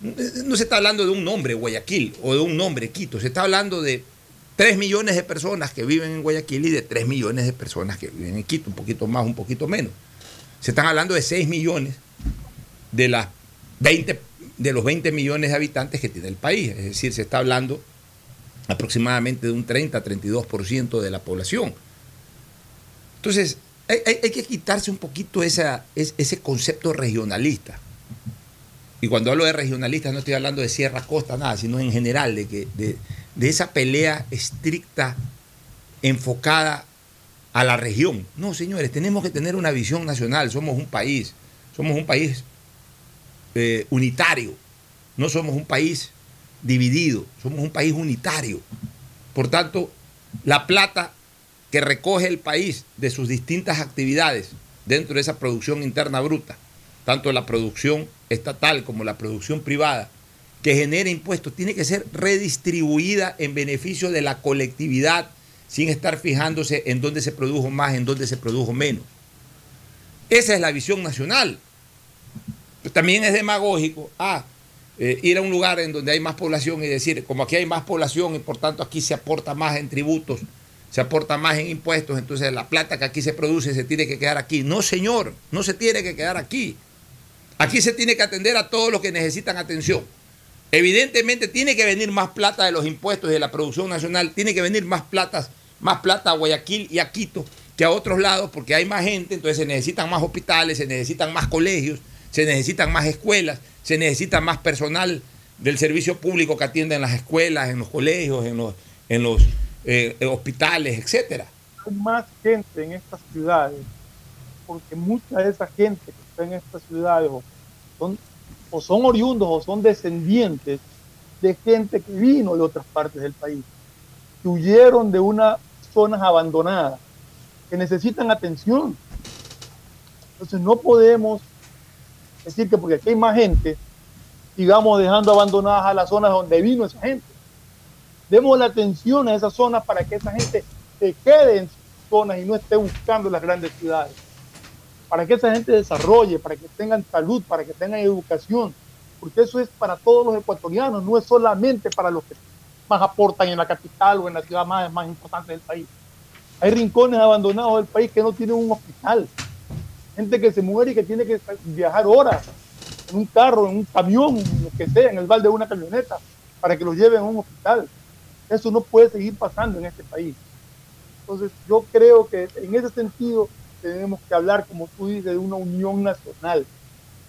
no se está hablando de un nombre Guayaquil o de un nombre Quito, se está hablando de 3 millones de personas que viven en Guayaquil y de 3 millones de personas que viven en Quito, un poquito más, un poquito menos. Se están hablando de 6 millones de, las 20, de los 20 millones de habitantes que tiene el país. Es decir, se está hablando aproximadamente de un 30-32% de la población. Entonces, hay, que quitarse un poquito ese concepto regionalista. Y cuando hablo de regionalista no estoy hablando de Sierra Costa, nada, sino en general, de, que, de esa pelea estricta, enfocada a la región. No, señores, tenemos que tener una visión nacional. Somos un país, somos un país eh, unitario. No somos un país dividido, somos un país unitario. Por tanto, la plata que recoge el país de sus distintas actividades dentro de esa producción interna bruta, tanto la producción estatal como la producción privada, que genera impuestos, tiene que ser redistribuida en beneficio de la colectividad sin estar fijándose en dónde se produjo más, en dónde se produjo menos. Esa es la visión nacional. También es demagógico ah, eh, ir a un lugar en donde hay más población y decir, como aquí hay más población y por tanto aquí se aporta más en tributos, se aporta más en impuestos, entonces la plata que aquí se produce se tiene que quedar aquí. No, señor, no se tiene que quedar aquí. Aquí se tiene que atender a todos los que necesitan atención. Evidentemente tiene que venir más plata de los impuestos y de la producción nacional, tiene que venir más plata, más plata a Guayaquil y a Quito que a otros lados porque hay más gente, entonces se necesitan más hospitales, se necesitan más colegios, se necesitan más escuelas, se necesita más personal del servicio público que atienda en las escuelas, en los colegios, en los, en los eh, hospitales, etcétera. Hay más gente en estas ciudades, porque mucha de esa gente que está en estas ciudades o son, o son oriundos o son descendientes de gente que vino de otras partes del país, que huyeron de unas zonas abandonadas, que necesitan atención. Entonces no podemos decir que porque aquí hay más gente, sigamos dejando abandonadas a las zonas donde vino esa gente. Demos la atención a esas zonas para que esa gente se quede en sus zonas y no esté buscando las grandes ciudades. Para que esa gente desarrolle, para que tengan salud, para que tengan educación, porque eso es para todos los ecuatorianos, no es solamente para los que más aportan en la capital o en la ciudad más, más importante del país. Hay rincones abandonados del país que no tienen un hospital. Gente que se muere y que tiene que viajar horas en un carro, en un camión, lo que sea, en el balde de una camioneta, para que los lleven a un hospital. Eso no puede seguir pasando en este país. Entonces, yo creo que en ese sentido tenemos que hablar, como tú dices, de una unión nacional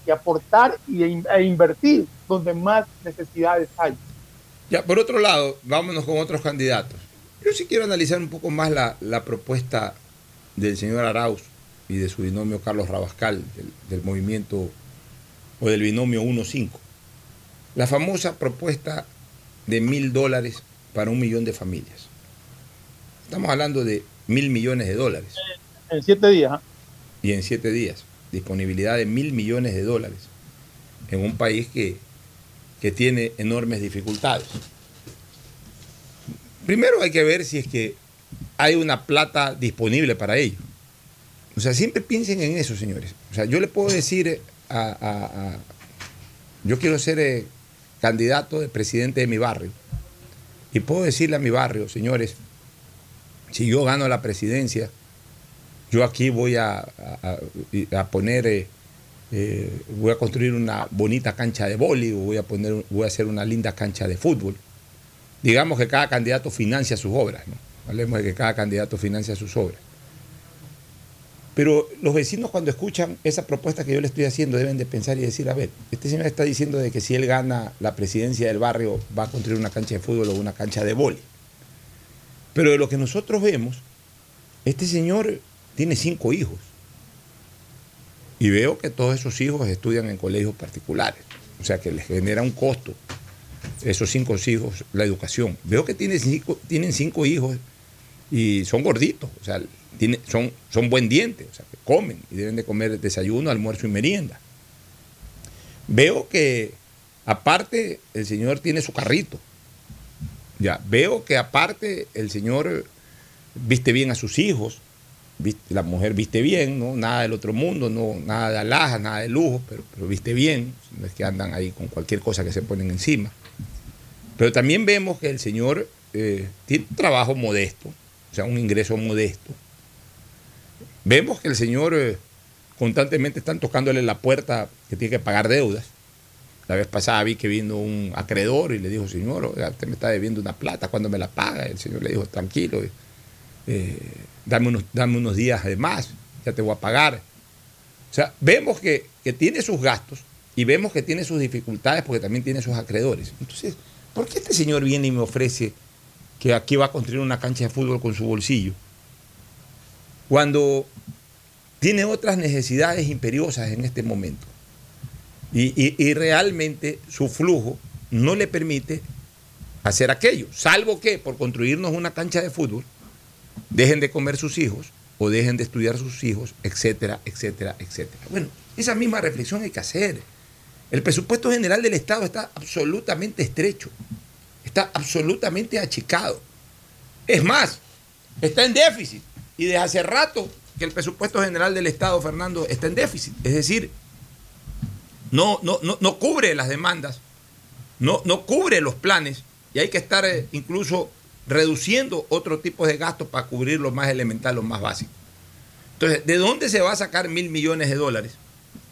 y aportar y, e invertir donde más necesidades hay. Ya, por otro lado, vámonos con otros candidatos. Yo sí quiero analizar un poco más la, la propuesta del señor Arauz y de su binomio Carlos Rabascal, del, del movimiento o del binomio 1-5. La famosa propuesta de mil dólares para un millón de familias. Estamos hablando de mil millones de dólares. En siete días. ¿ah? Y en siete días. Disponibilidad de mil millones de dólares en un país que, que tiene enormes dificultades. Primero hay que ver si es que hay una plata disponible para ello. O sea, siempre piensen en eso, señores. O sea, yo le puedo decir a... yo quiero ser eh, candidato de presidente de mi barrio. Y puedo decirle a mi barrio, señores, si yo gano la presidencia, yo aquí voy a, poner, eh, eh, voy a construir una bonita cancha de boli o voy a, poner, voy a hacer una linda cancha de fútbol. Digamos que cada candidato financia sus obras, ¿no? Hablemos de que cada candidato financia sus obras. Pero los vecinos cuando escuchan esa propuesta que yo le estoy haciendo deben de pensar y decir, a ver, este señor está diciendo de que si él gana la presidencia del barrio va a construir una cancha de fútbol o una cancha de boli. Pero de lo que nosotros vemos, este señor tiene cinco hijos. Y veo que todos esos hijos estudian en colegios particulares. O sea que les genera un costo esos cinco hijos la educación. Veo que tiene cinco, tienen cinco hijos y son gorditos. O sea, tiene- son, son buen diente. O sea, que comen y deben de comer desayuno, almuerzo y merienda. Veo que aparte el señor tiene su carrito. Ya, veo que aparte el señor viste bien a sus hijos, la mujer viste bien, ¿no? Nada del otro mundo, no, nada de alhajas, nada de lujo, pero, pero viste bien, no es que andan ahí con cualquier cosa que se ponen encima. Pero también vemos que el señor eh, tiene un trabajo modesto, o sea, un ingreso modesto. Vemos que el señor eh, constantemente están tocándole la puerta que tiene que pagar deudas. La vez pasada vi que vino un acreedor y le dijo, señor, usted me está debiendo una plata, ¿cuándo me la paga? El señor le dijo, tranquilo, eh, dame, unos, dame unos días de más, ya te voy a pagar. O sea, vemos que, que tiene sus gastos y vemos que tiene sus dificultades porque también tiene sus acreedores. Entonces, ¿por qué este señor viene y me ofrece que aquí va a construir una cancha de fútbol con su bolsillo? Cuando tiene otras necesidades imperiosas en este momento. Y, y- realmente su flujo no le permite hacer aquello, salvo que por construirnos una cancha de fútbol, dejen de comer sus hijos o dejen de estudiar sus hijos, etcétera, etcétera, etcétera. Bueno, esa misma reflexión hay que hacer. El presupuesto general del Estado está absolutamente estrecho, está absolutamente achicado. Es más, está en déficit. Y desde hace rato que el presupuesto general del Estado, Fernando, está en déficit. Es decir, no, no, no, no cubre las demandas, no, no cubre los planes y hay que estar eh, incluso reduciendo otro tipo de gastos para cubrir lo más elemental, lo más básico. Entonces, ¿de dónde se va a sacar mil millones de dólares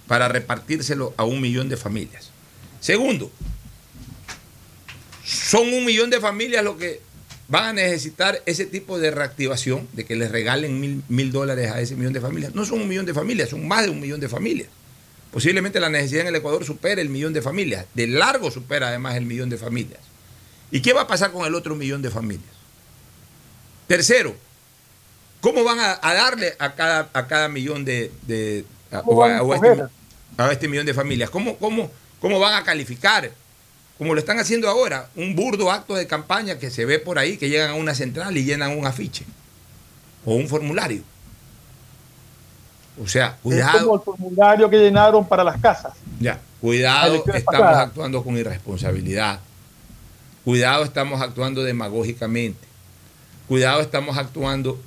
para repartírselo a un millón de familias? Segundo, son un millón de familias lo que van a necesitar ese tipo de reactivación, de que les regalen mil, mil dólares a ese millón de familias. No son un millón de familias, son más de un millón de familias. Posiblemente la necesidad en el Ecuador supere el millón de familias. De largo supera además el millón de familias. ¿Y qué va a pasar con el otro millón de familias? Tercero, ¿cómo van a, a darle a cada, a cada millón de... de- a, ¿Cómo o a- van a o a este, a este millón de familias? ¿Cómo, cómo, ¿Cómo van a calificar? Como lo están haciendo ahora, un burdo acto de campaña que se ve por ahí, que llegan a una central y llenan un afiche o un formulario. O sea, Es cuidado. como el formulario que llenaron para las casas. Ya, cuidado, estamos actuando con irresponsabilidad. Cuidado, estamos actuando demagógicamente. Cuidado, estamos actuando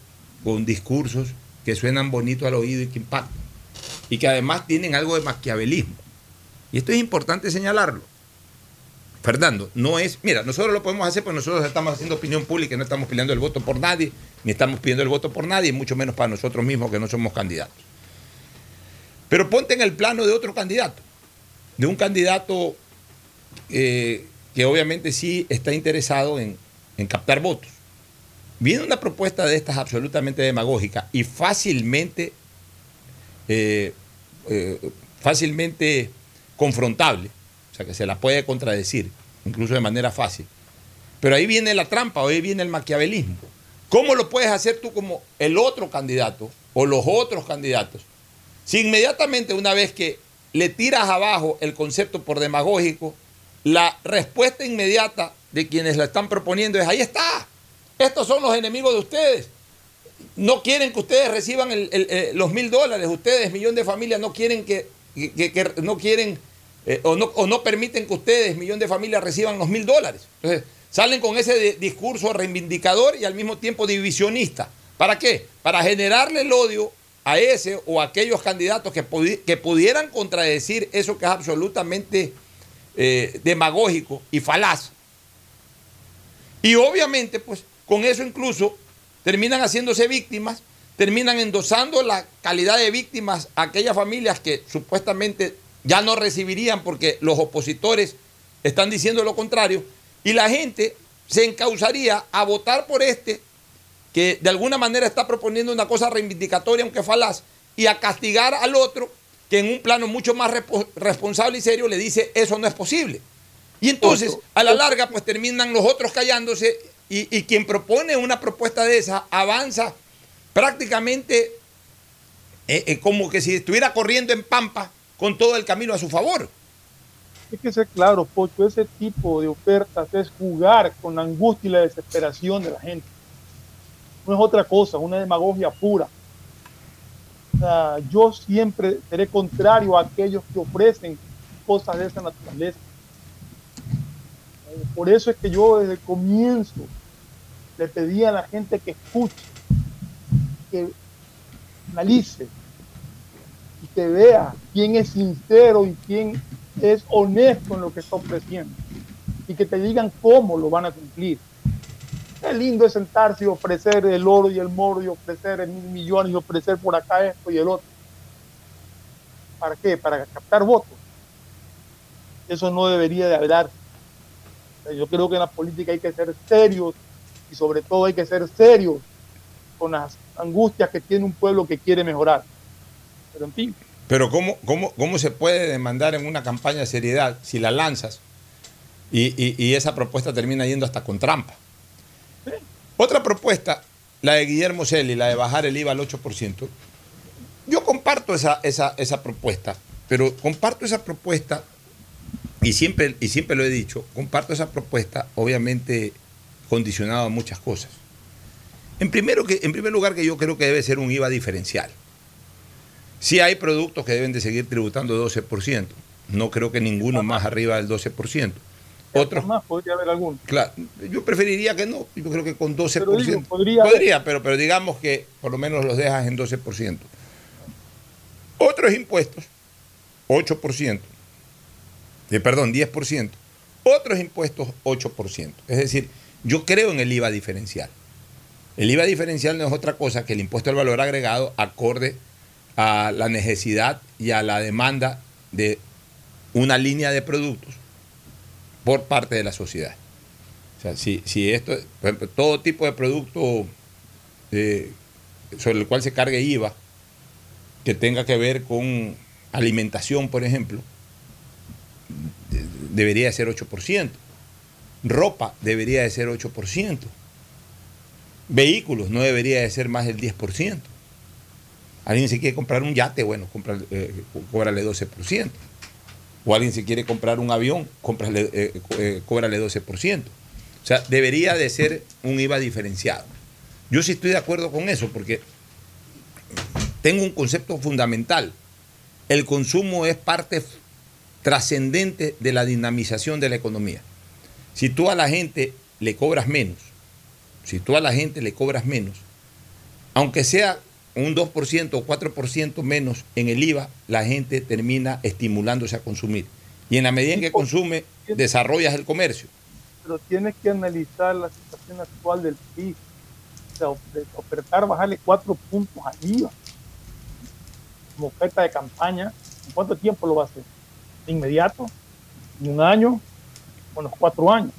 con discursos que suenan bonitos al oído y que impactan. Y que además tienen algo de maquiavelismo. Y esto es importante señalarlo. Fernando, no es, mira, nosotros lo podemos hacer porque nosotros estamos haciendo opinión pública y no estamos pidiendo el voto por nadie, ni estamos pidiendo el voto por nadie, mucho menos para nosotros mismos que no somos candidatos. Pero ponte en el plano de otro candidato, de un candidato eh, que obviamente sí está interesado en, en captar votos. Viene una propuesta de estas absolutamente demagógica y fácilmente, eh, eh, fácilmente confrontable, o sea que se la puede contradecir, incluso de manera fácil. Pero ahí viene la trampa, ahí viene el maquiavelismo. ¿Cómo lo puedes hacer tú como el otro candidato o los otros candidatos? Si inmediatamente una vez que le tiras abajo el concepto por demagógico, la respuesta inmediata de quienes la están proponiendo es, ahí está, estos son los enemigos de ustedes. No quieren que ustedes reciban eh, los mil dólares, ustedes, millón de familias, no quieren que- que- no quieren eh, o, no, o no permiten que ustedes, millón de familias, reciban los mil dólares. Entonces, salen con ese discurso reivindicador y al mismo tiempo divisionista. ¿Para qué? Para generarle el odio a ese o a aquellos candidatos que pudieran contradecir eso que es absolutamente eh, demagógico y falaz. Y obviamente, pues, con eso incluso terminan haciéndose víctimas, terminan endosando la calidad de víctimas a aquellas familias que supuestamente ya no recibirían porque los opositores están diciendo lo contrario, y la gente se encausaría a votar por este que de alguna manera está proponiendo una cosa reivindicatoria, aunque falaz, y a castigar al otro que en un plano mucho más responsable y serio le dice eso no es posible. Y entonces, a la larga, pues terminan los otros callándose y, y quien propone una propuesta de esa avanza prácticamente eh, eh, como que si estuviera corriendo en pampa con todo el camino a su favor. Hay que ser claro, Pocho, ese tipo de ofertas es jugar con la angustia y la desesperación de la gente. No es otra cosa, una demagogia pura. O sea, yo siempre seré contrario a aquellos que ofrecen cosas de esa naturaleza. Por eso es que yo desde el comienzo le pedí a la gente que escuche, que analice que vea quién es sincero y quién es honesto en lo que está ofreciendo y que te digan cómo lo van a cumplir. Qué lindo es sentarse y ofrecer el oro y el moro y ofrecer mil millones y ofrecer por acá esto y el otro. ¿Para qué? Para captar votos. Eso no debería de hablar. Yo creo que en la política hay que ser serios y sobre todo hay que ser serios con las angustias que tiene un pueblo que quiere mejorar. Pero en fin, Pero ¿cómo, cómo, cómo se puede demandar en una campaña de seriedad si la lanzas y, y- y esa propuesta termina yendo hasta con trampa? Otra propuesta, la de Guillermo Celi, la de bajar el IVA al 8%. Yo comparto esa, esa, esa propuesta, pero comparto esa propuesta, y siempre, y siempre lo he dicho, comparto esa propuesta, obviamente condicionado a muchas cosas. En, primero que, en primer lugar, que yo creo que debe ser un IVA diferencial. Sí hay productos que deben de seguir tributando 12%. No creo que ninguno más arriba del 12%. Otros más podría haber alguno. Claro, yo preferiría que no. Yo creo que con 12%. Pero digo, podría podría pero, pero digamos que por lo menos los dejas en 12%. Otros impuestos, 8%. Eh, perdón, 10%. Otros impuestos, 8%. Es decir, yo creo en el IVA diferencial. El IVA diferencial no es otra cosa que el impuesto al valor agregado acorde a la necesidad y a la demanda de una línea de productos por parte de la sociedad. O sea, si, si esto, por ejemplo, todo tipo de producto eh, sobre el cual se cargue IVA, que tenga que ver con alimentación, por ejemplo, de- debería de ser 8%. Ropa debería de ser 8%. Vehículos no debería de ser más del 10%. Alguien se quiere comprar un yate, bueno, eh, cóbrale 12%. O alguien se quiere comprar un avión, cómprale, eh, eh, cóbrale 12%. O sea, debería de ser un IVA diferenciado. Yo sí estoy de acuerdo con eso, porque tengo un concepto fundamental. El consumo es parte trascendente de la dinamización de la economía. Si tú a la gente le cobras menos, si tú a la gente le cobras menos, aunque sea un 2% o 4% menos en el IVA, la gente termina estimulándose a consumir. Y en la medida en que consume, desarrollas el comercio. Pero tienes que analizar la situación actual del PIB. O sea, ofertar bajarle cuatro puntos al IVA como oferta de campaña, ¿en cuánto tiempo lo va a hacer? ¿De inmediato? ¿En un año? ¿O en los cuatro años?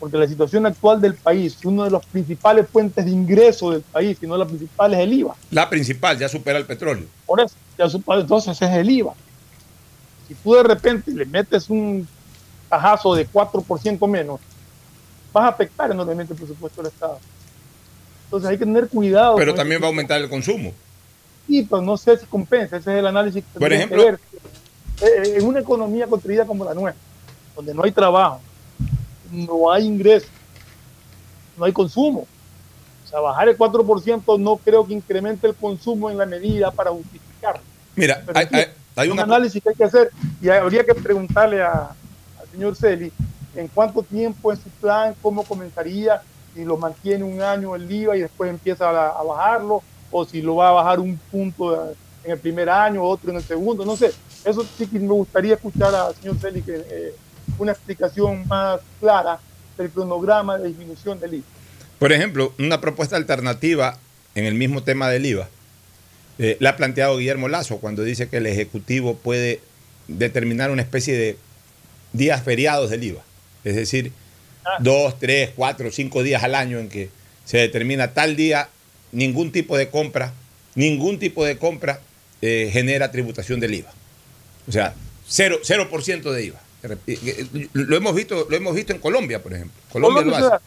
Porque la situación actual del país, uno de los principales fuentes de ingreso del país, si no la principal, es el IVA. La principal, ya supera el petróleo. Por eso, ya supera, entonces es el IVA. Si tú de repente le metes un tajazo de 4% menos, vas a afectar enormemente el presupuesto del Estado. Entonces hay que tener cuidado. Pero también va a aumentar el consumo. Sí, pero no sé si compensa. Ese es el análisis que Por ejemplo, que ver. Eh, En una economía construida como la nuestra, donde no hay trabajo, no hay ingresos, no hay consumo. O sea, bajar el 4% no creo que incremente el consumo en la medida para justificarlo. Mira, Pero hay, sí, hay- hay un una... análisis que hay que hacer y habría que preguntarle a- al señor Celi en cuánto tiempo en su plan, cómo comenzaría, si lo mantiene un año el IVA y después empieza a, a bajarlo, o si lo va a bajar un punto en el primer año, otro en el segundo, no sé. Eso sí que me gustaría escuchar al señor Celi que, eh, una explicación más clara del cronograma de disminución del IVA. Por ejemplo, una propuesta alternativa en el mismo tema del IVA, eh, la ha planteado Guillermo Lazo cuando dice que el Ejecutivo puede determinar una especie de días feriados del IVA. Es decir, dos, tres, cuatro, cinco días al año en que se determina tal día, ningún tipo de compra, ningún tipo de compra eh, genera tributación del IVA. O sea, cero, 0% de IVA. Lo hemos visto, lo hemos visto en Colombia, por ejemplo. Colombia lo hace.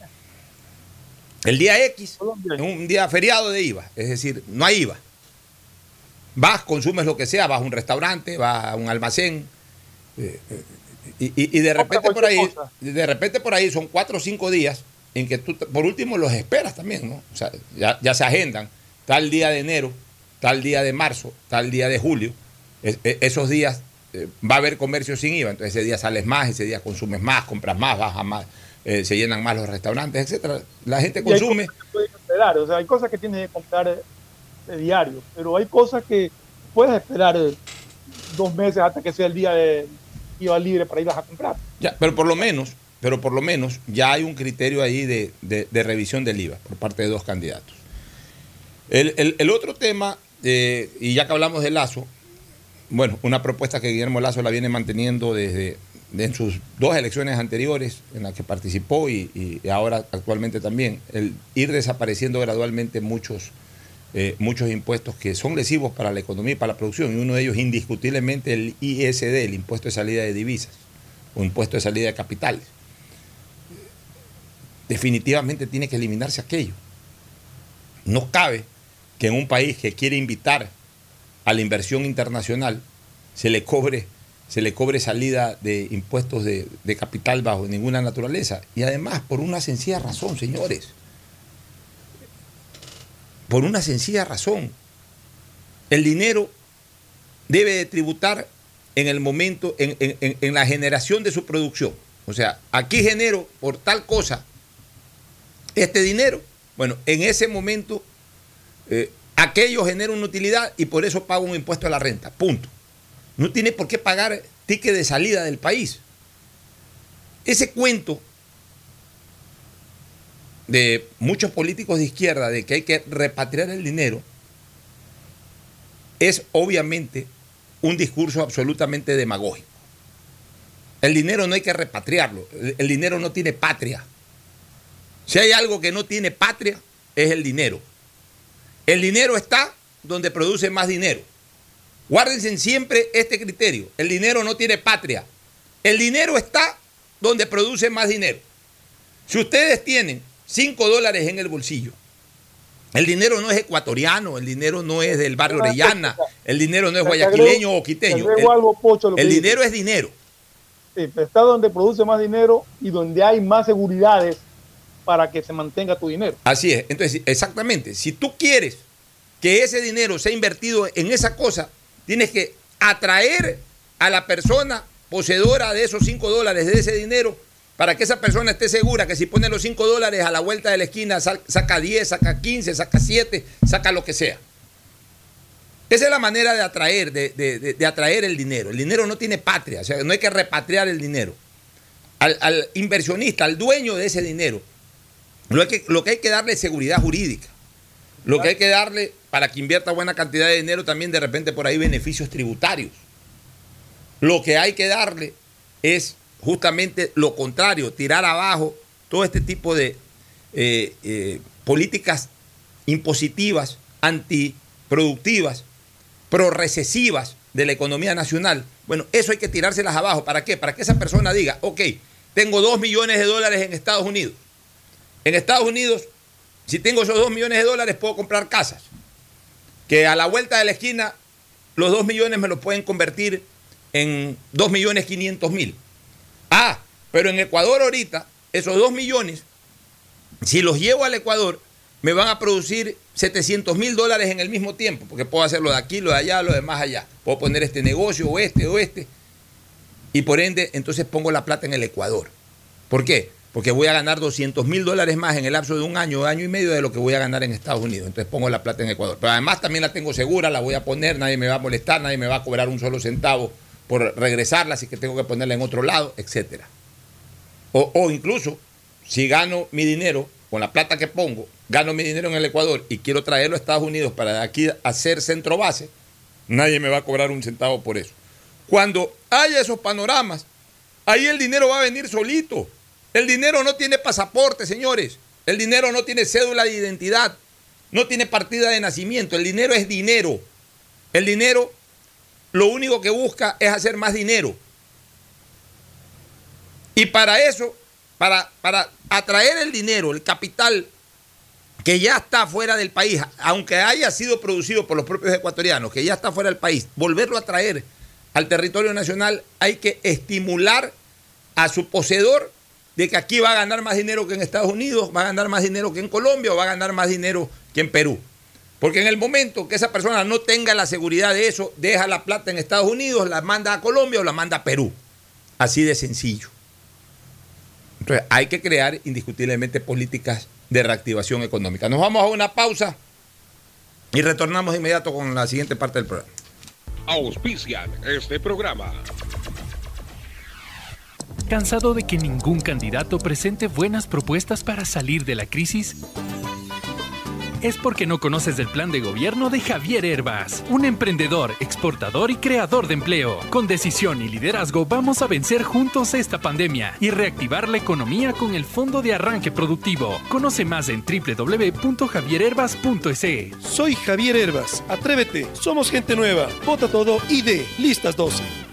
El día X es un día feriado de IVA, es decir, no hay IVA. Vas, consumes lo que sea, vas a un restaurante, vas a un almacén, eh, eh, y, y- y de repente por ahí, de repente por ahí son cuatro o cinco días en que tú, por último, los esperas también, ¿no? O sea, ya, ya se agendan, tal día de enero, tal día de marzo, tal día de julio, es- e- esos días eh, va a haber comercio sin IVA, entonces ese día sales más, ese día consumes más, compras más, bajas más, eh, se llenan más los restaurantes, etcétera. La gente hay consume. puedes esperar, o sea, hay cosas que tienes que comprar eh, de diario, pero hay cosas que puedes esperar dos meses hasta que sea el día de IVA libre para irlas a comprar. Ya, pero por lo menos, pero por lo menos ya hay un criterio ahí de, de- de revisión del IVA por parte de dos candidatos. El, el- el otro tema, eh, y ya que hablamos de Lazo, bueno, una propuesta que Guillermo Lazo la viene manteniendo desde de en sus dos elecciones anteriores en las que participó y, y ahora actualmente también, el ir desapareciendo gradualmente muchos, eh, muchos impuestos que son lesivos para la economía y para la producción, y uno de ellos indiscutiblemente el ISD, el impuesto de salida de divisas o impuesto de salida de capitales. Definitivamente tiene que eliminarse aquello. No cabe que en un país que quiere invitar a la inversión internacional se le cobre, se le cobre salida de impuestos de, capital bajo ninguna naturaleza. Y además, por una sencilla razón, señores. Por una sencilla razón. El dinero debe de tributar en el momento, en, en- en- en la generación de su producción. O sea, aquí genero por tal cosa este dinero. Bueno, en ese momento eh, aquello genera una utilidad y por eso pago un impuesto a la renta. Punto. No tiene por qué pagar ticket de salida del país. Ese cuento de muchos políticos de izquierda de que hay que repatriar el dinero es obviamente un discurso absolutamente demagógico. El dinero no hay que repatriarlo, el- el dinero no tiene patria. Si hay algo que no tiene patria, es el dinero. El dinero está donde produce más dinero. Guárdense siempre este criterio. El dinero no tiene patria. El dinero está donde produce más dinero. Si ustedes tienen 5 dólares en el bolsillo, el dinero no es ecuatoriano, el dinero no es del barrio Orellana, el dinero no es Te guayaquileño o quiteño. te El, dinero es dinero. Sí, está donde produce más dinero y donde hay más seguridades para que se mantenga tu dinero. Así es. Entonces, exactamente, si tú quieres que ese dinero sea invertido en esa cosa, tienes que atraer a la persona poseedora de esos 5 dólares, de ese dinero, para que esa persona esté segura que si pone los 5 dólares a la vuelta de la esquina, saca 10, saca 15, saca 7, saca lo que sea. Esa es la manera de atraer, de, atraer el dinero. El dinero no tiene patria, o sea, no hay que repatriar el dinero. Al, inversionista, al dueño de ese dinero, lo que, lo que hay que darle es seguridad jurídica. Lo que hay que darle para que invierta buena cantidad de dinero también de repente por ahí beneficios tributarios. Lo que hay que darle es justamente lo contrario, tirar abajo todo este tipo de eh, eh, políticas impositivas, antiproductivas, pro-recesivas de la economía nacional. Bueno, eso hay que tirárselas abajo. ¿Para qué? Para que esa persona diga, ok, tengo dos millones de dólares en Estados Unidos. En Estados Unidos, si tengo esos dos millones de dólares, puedo comprar casas. Que a la vuelta de la esquina, los dos millones me los pueden convertir en dos millones quinientos mil. Ah, pero en Ecuador ahorita, esos 2 millones, si los llevo al Ecuador, me van a producir 700 mil dólares en el mismo tiempo, porque puedo hacerlo de aquí, lo de allá, lo de más allá. Puedo poner este negocio o este o este. Y por ende, entonces pongo la plata en el Ecuador. ¿Por qué? Porque voy a ganar 200 mil dólares más en el lapso de un año, año y medio de lo que voy a ganar en Estados Unidos. Entonces pongo la plata en Ecuador. Pero además también la tengo segura, la voy a poner, nadie me va a molestar, nadie me va a cobrar un solo centavo por regresarla, así que tengo que ponerla en otro lado, etc. O, incluso, si gano mi dinero con la plata que pongo, gano mi dinero en el Ecuador y quiero traerlo a Estados Unidos para de aquí hacer centro base, nadie me va a cobrar un centavo por eso. Cuando haya esos panoramas, ahí el dinero va a venir solito. El dinero no tiene pasaporte, señores. El dinero no tiene cédula de identidad. No tiene partida de nacimiento. El dinero es dinero. El dinero lo único que busca es hacer más dinero. Y para eso, para, para atraer el dinero, el capital que ya está fuera del país, aunque haya sido producido por los propios ecuatorianos, que ya está fuera del país, volverlo a traer al territorio nacional, hay que estimular a su poseedor de que aquí va a ganar más dinero que en Estados Unidos, va a ganar más dinero que en Colombia o va a ganar más dinero que en Perú. Porque en el momento que esa persona no tenga la seguridad de eso, deja la plata en Estados Unidos, la manda a Colombia o la manda a Perú. Así de sencillo. Entonces hay que crear indiscutiblemente políticas de reactivación económica. Nos vamos a una pausa y retornamos de inmediato con la siguiente parte del programa. Auspician este programa. ¿Cansado de que ningún candidato presente buenas propuestas para salir de la crisis? es porque no conoces el plan de gobierno de Javier Herbas, un emprendedor, exportador y creador de empleo. Con decisión y liderazgo vamos a vencer juntos esta pandemia y reactivar la economía con el Fondo de Arranque Productivo. Conoce más en www.javierherbas.es. Soy Javier Herbas. Atrévete. Somos gente nueva. Vota todo y de listas 12.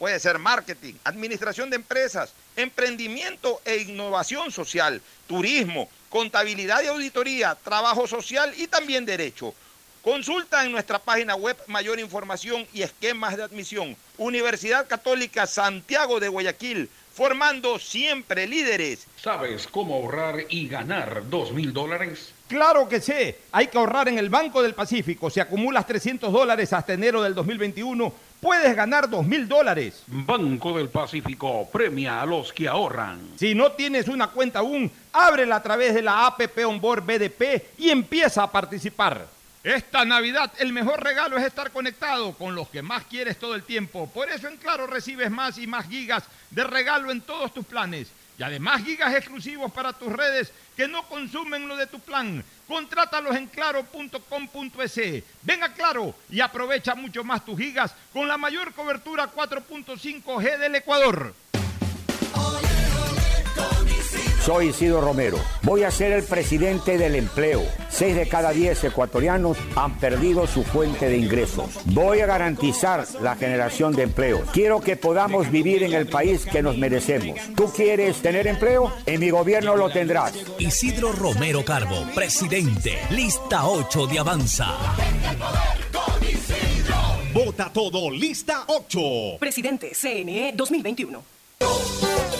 Puede ser marketing, administración de empresas, emprendimiento e innovación social, turismo, contabilidad y auditoría, trabajo social y también derecho. Consulta en nuestra página web mayor información y esquemas de admisión. Universidad Católica Santiago de Guayaquil, formando siempre líderes. ¿Sabes cómo ahorrar y ganar dos mil dólares? Claro que sé. Hay que ahorrar en el Banco del Pacífico. Si acumulas 300 dólares hasta enero del 2021, puedes ganar dos mil dólares. Banco del Pacífico premia a los que ahorran. Si no tienes una cuenta aún, ábrela a través de la APP Onboard BDP y empieza a participar. Esta Navidad el mejor regalo es estar conectado con los que más quieres todo el tiempo. Por eso en Claro recibes más y más gigas de regalo en todos tus planes. Y además gigas exclusivos para tus redes que no consumen lo de tu plan. Contrátalos en claro.com.es. Ven a Claro y aprovecha mucho más tus gigas con la mayor cobertura 4.5G del Ecuador. Soy Isidro Romero. Voy a ser el presidente del empleo. Seis de cada diez ecuatorianos han perdido su fuente de ingresos. Voy a garantizar la generación de empleo. Quiero que podamos vivir en el país que nos merecemos. ¿Tú quieres tener empleo? En mi gobierno lo tendrás. Isidro Romero Carbo, presidente. Lista 8 de Avanza. Vota todo, lista 8. Presidente, CNE 2021.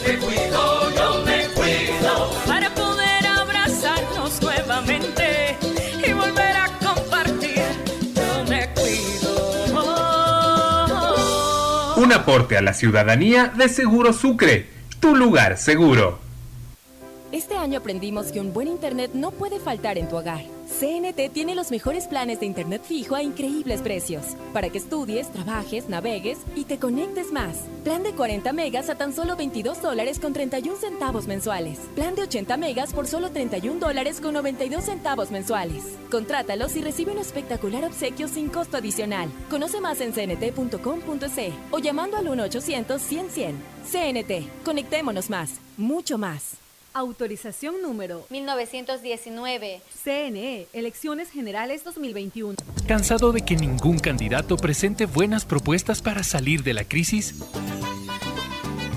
Me cuido, yo me cuido para poder abrazarnos nuevamente y volver a compartir. Yo me cuido. Un aporte a la ciudadanía de Seguro Sucre, tu lugar seguro. Este año aprendimos que un buen internet no puede faltar en tu hogar. CNT tiene los mejores planes de internet fijo a increíbles precios, para que estudies, trabajes, navegues y te conectes más. Plan de 40 megas a tan solo 22 dólares con 31 centavos mensuales. Plan de 80 megas por solo 31 dólares con 92 centavos mensuales. Contrátalos y recibe un espectacular obsequio sin costo adicional. Conoce más en cnt.com.c o llamando al 1-800-100-100. CNT, conectémonos más, mucho más. Autorización número 1919. CNE, Elecciones Generales 2021. ¿Cansado de que ningún candidato presente buenas propuestas para salir de la crisis?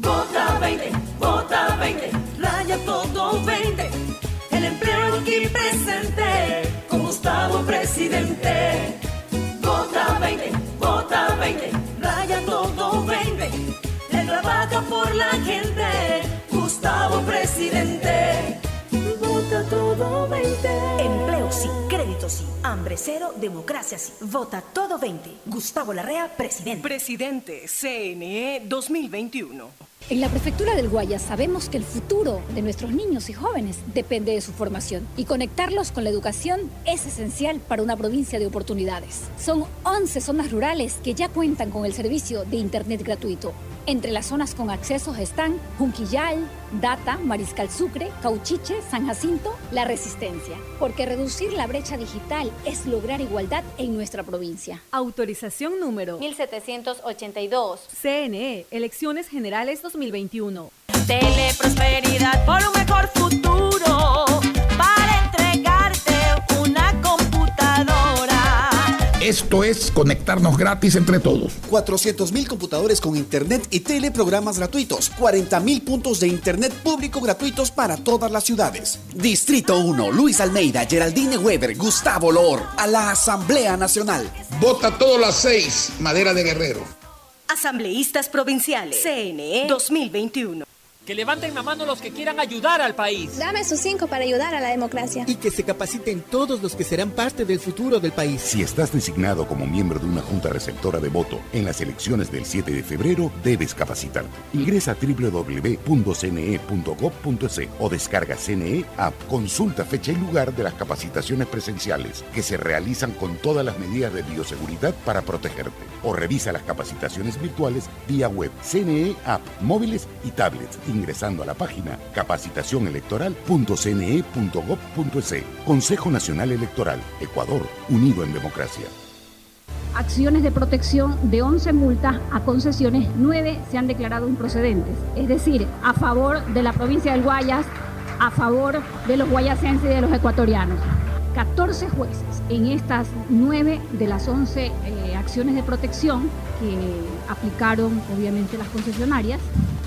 Vota 20, vota 20, raya todo 20. El empleo aquí presente, con Gustavo presidente. Vota 20, vota 20, raya todo 20. Él trabaja por la gente, Gustavo presidente. Vota todo 20. Empleo sí, crédito sí, hambre cero, democracia sí. Vota todo 20. Gustavo Larrea, presidente. Presidente, CNE 2021. En la prefectura del Guayas sabemos que el futuro de nuestros niños y jóvenes depende de su formación y conectarlos con la educación es esencial para una provincia de oportunidades. Son 11 zonas rurales que ya cuentan con el servicio de Internet gratuito. Entre las zonas con accesos están Junquillal, Data, Mariscal Sucre, Cauchiche, San Jacinto, La Resistencia. Porque reducir la brecha digital es lograr igualdad en nuestra provincia. Autorización número 1782. CNE, Elecciones Generales 2021. Teleprosperidad por un mejor futuro. Esto es conectarnos gratis entre todos. 400.000 computadores con internet y teleprogramas gratuitos. 40.000 puntos de internet público gratuitos para todas las ciudades. Distrito 1, Luis Almeida, Geraldine Weber, Gustavo Lor, a la Asamblea Nacional. Vota todas las seis, Madera de Guerrero. Asambleístas Provinciales, CNE 2021. Que levanten la mano los que quieran ayudar al país. Dame sus cinco para ayudar a la democracia. Y que se capaciten todos los que serán parte del futuro del país. Si estás designado como miembro de una junta receptora de voto en las elecciones del 7 de febrero, debes capacitarte. Ingresa a www.cne.gov.es o descarga CNE App. Consulta fecha y lugar de las capacitaciones presenciales que se realizan con todas las medidas de bioseguridad para protegerte. O revisa las capacitaciones virtuales vía web, CNE App, móviles y tablets ingresando a la página capacitacionelectoral.cne.gov.es. Consejo Nacional Electoral, Ecuador, unido en democracia. Acciones de protección de 11 multas a concesiones, 9 se han declarado improcedentes. Es decir, a favor de la provincia del Guayas, a favor de los guayasenses y de los ecuatorianos. 14 jueces en estas 9 de las 11 eh, acciones de protección que aplicaron obviamente las concesionarias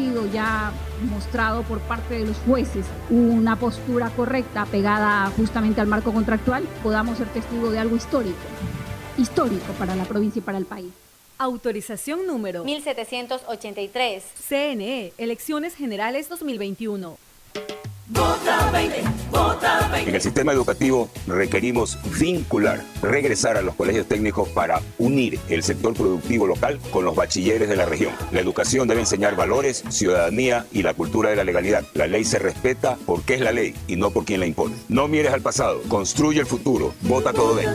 sido ya mostrado por parte de los jueces una postura correcta pegada justamente al marco contractual, podamos ser testigos de algo histórico, histórico para la provincia y para el país. Autorización número 1783. CNE, Elecciones Generales 2021. Vota 20, vota 20. En el sistema educativo requerimos vincular, regresar a los colegios técnicos para unir el sector productivo local con los bachilleres de la región. La educación debe enseñar valores, ciudadanía y la cultura de la legalidad. La ley se respeta porque es la ley y no por quien la impone. No mires al pasado, construye el futuro. Vota todo 20.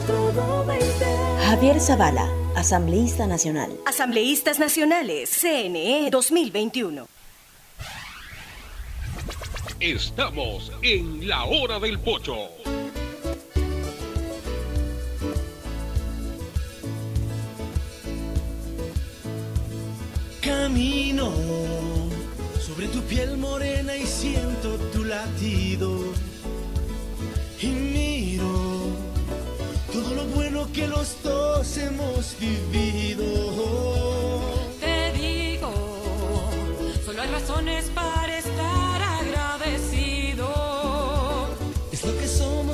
Javier Zavala, Asambleísta Nacional. Asambleístas Nacionales, CNE 2021. Estamos en la hora del pocho. Camino sobre tu piel morena y siento tu latido. Y miro todo lo bueno que los dos hemos vivido. Te digo, solo hay razones para estar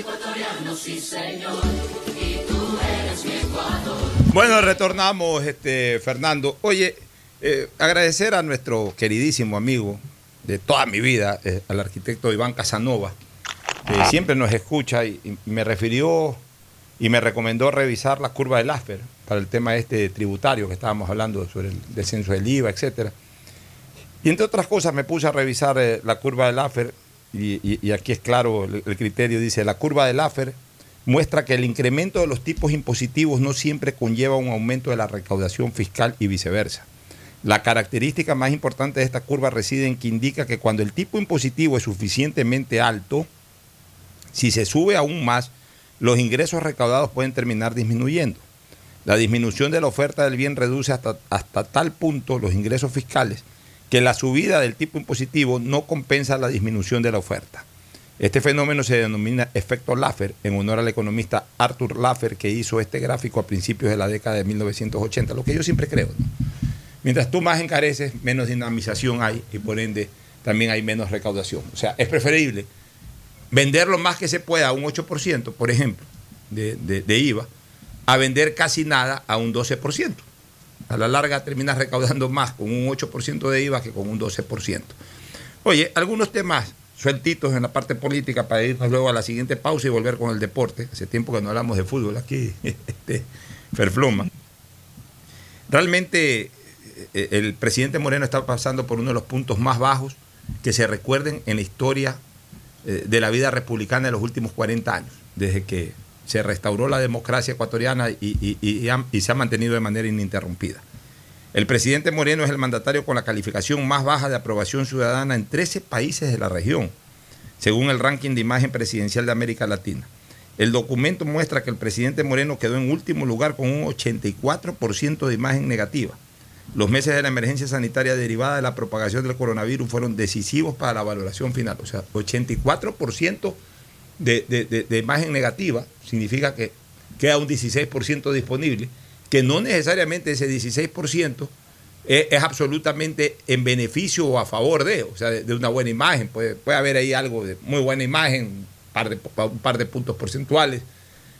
ecuatoriano, sí señor, y tú eres mi Ecuador. Bueno, retornamos, este, Fernando. Oye, eh, agradecer a nuestro queridísimo amigo de toda mi vida, eh, al arquitecto Iván Casanova, que siempre nos escucha y, y me refirió y me recomendó revisar la curva del ASPER para el tema este tributario que estábamos hablando sobre el descenso del IVA, etcétera. Y entre otras cosas me puse a revisar eh, la curva del AFER y, y- y aquí es claro el, el criterio, dice, la curva del AFER muestra que el incremento de los tipos impositivos no siempre conlleva un aumento de la recaudación fiscal y viceversa. La característica más importante de esta curva reside en que indica que cuando el tipo impositivo es suficientemente alto, si se sube aún más, los ingresos recaudados pueden terminar disminuyendo. La disminución de la oferta del bien reduce hasta, hasta tal punto los ingresos fiscales que la subida del tipo impositivo no compensa la disminución de la oferta. Este fenómeno se denomina efecto Laffer, en honor al economista Arthur Laffer, que hizo este gráfico a principios de la década de 1980, lo que yo siempre creo. Mientras tú más encareces, menos dinamización hay y por ende también hay menos recaudación. O sea, es preferible vender lo más que se pueda a un 8%, por ejemplo, de IVA, a vender casi nada a un 12%. A la larga terminas recaudando más con un 8% de IVA que con un 12%. Oye, algunos temas sueltitos en la parte política para irnos luego a la siguiente pausa y volver con el deporte. Hace tiempo que no hablamos de fútbol aquí, este, Ferfloma. Realmente eh, el presidente Moreno está pasando por uno de los puntos más bajos que se recuerden en la historia eh, de la vida republicana de los últimos 40 años, desde que se restauró la democracia ecuatoriana y, se ha mantenido de manera ininterrumpida. El presidente Moreno es el mandatario con la calificación más baja de aprobación ciudadana en 13 países de la región, según el ranking de imagen presidencial de América Latina. El documento muestra que el presidente Moreno quedó en último lugar con un 84% de imagen negativa. Los meses de la emergencia sanitaria derivada de la propagación del coronavirus fueron decisivos para la valoración final. O sea, 84% de, de- de- de imagen negativa significa que queda un 16% disponible, que no necesariamente ese 16% es, es absolutamente en beneficio o a favor de, o sea, de, una buena imagen. Puede, puede haber ahí algo de muy buena imagen, un par de, puntos porcentuales.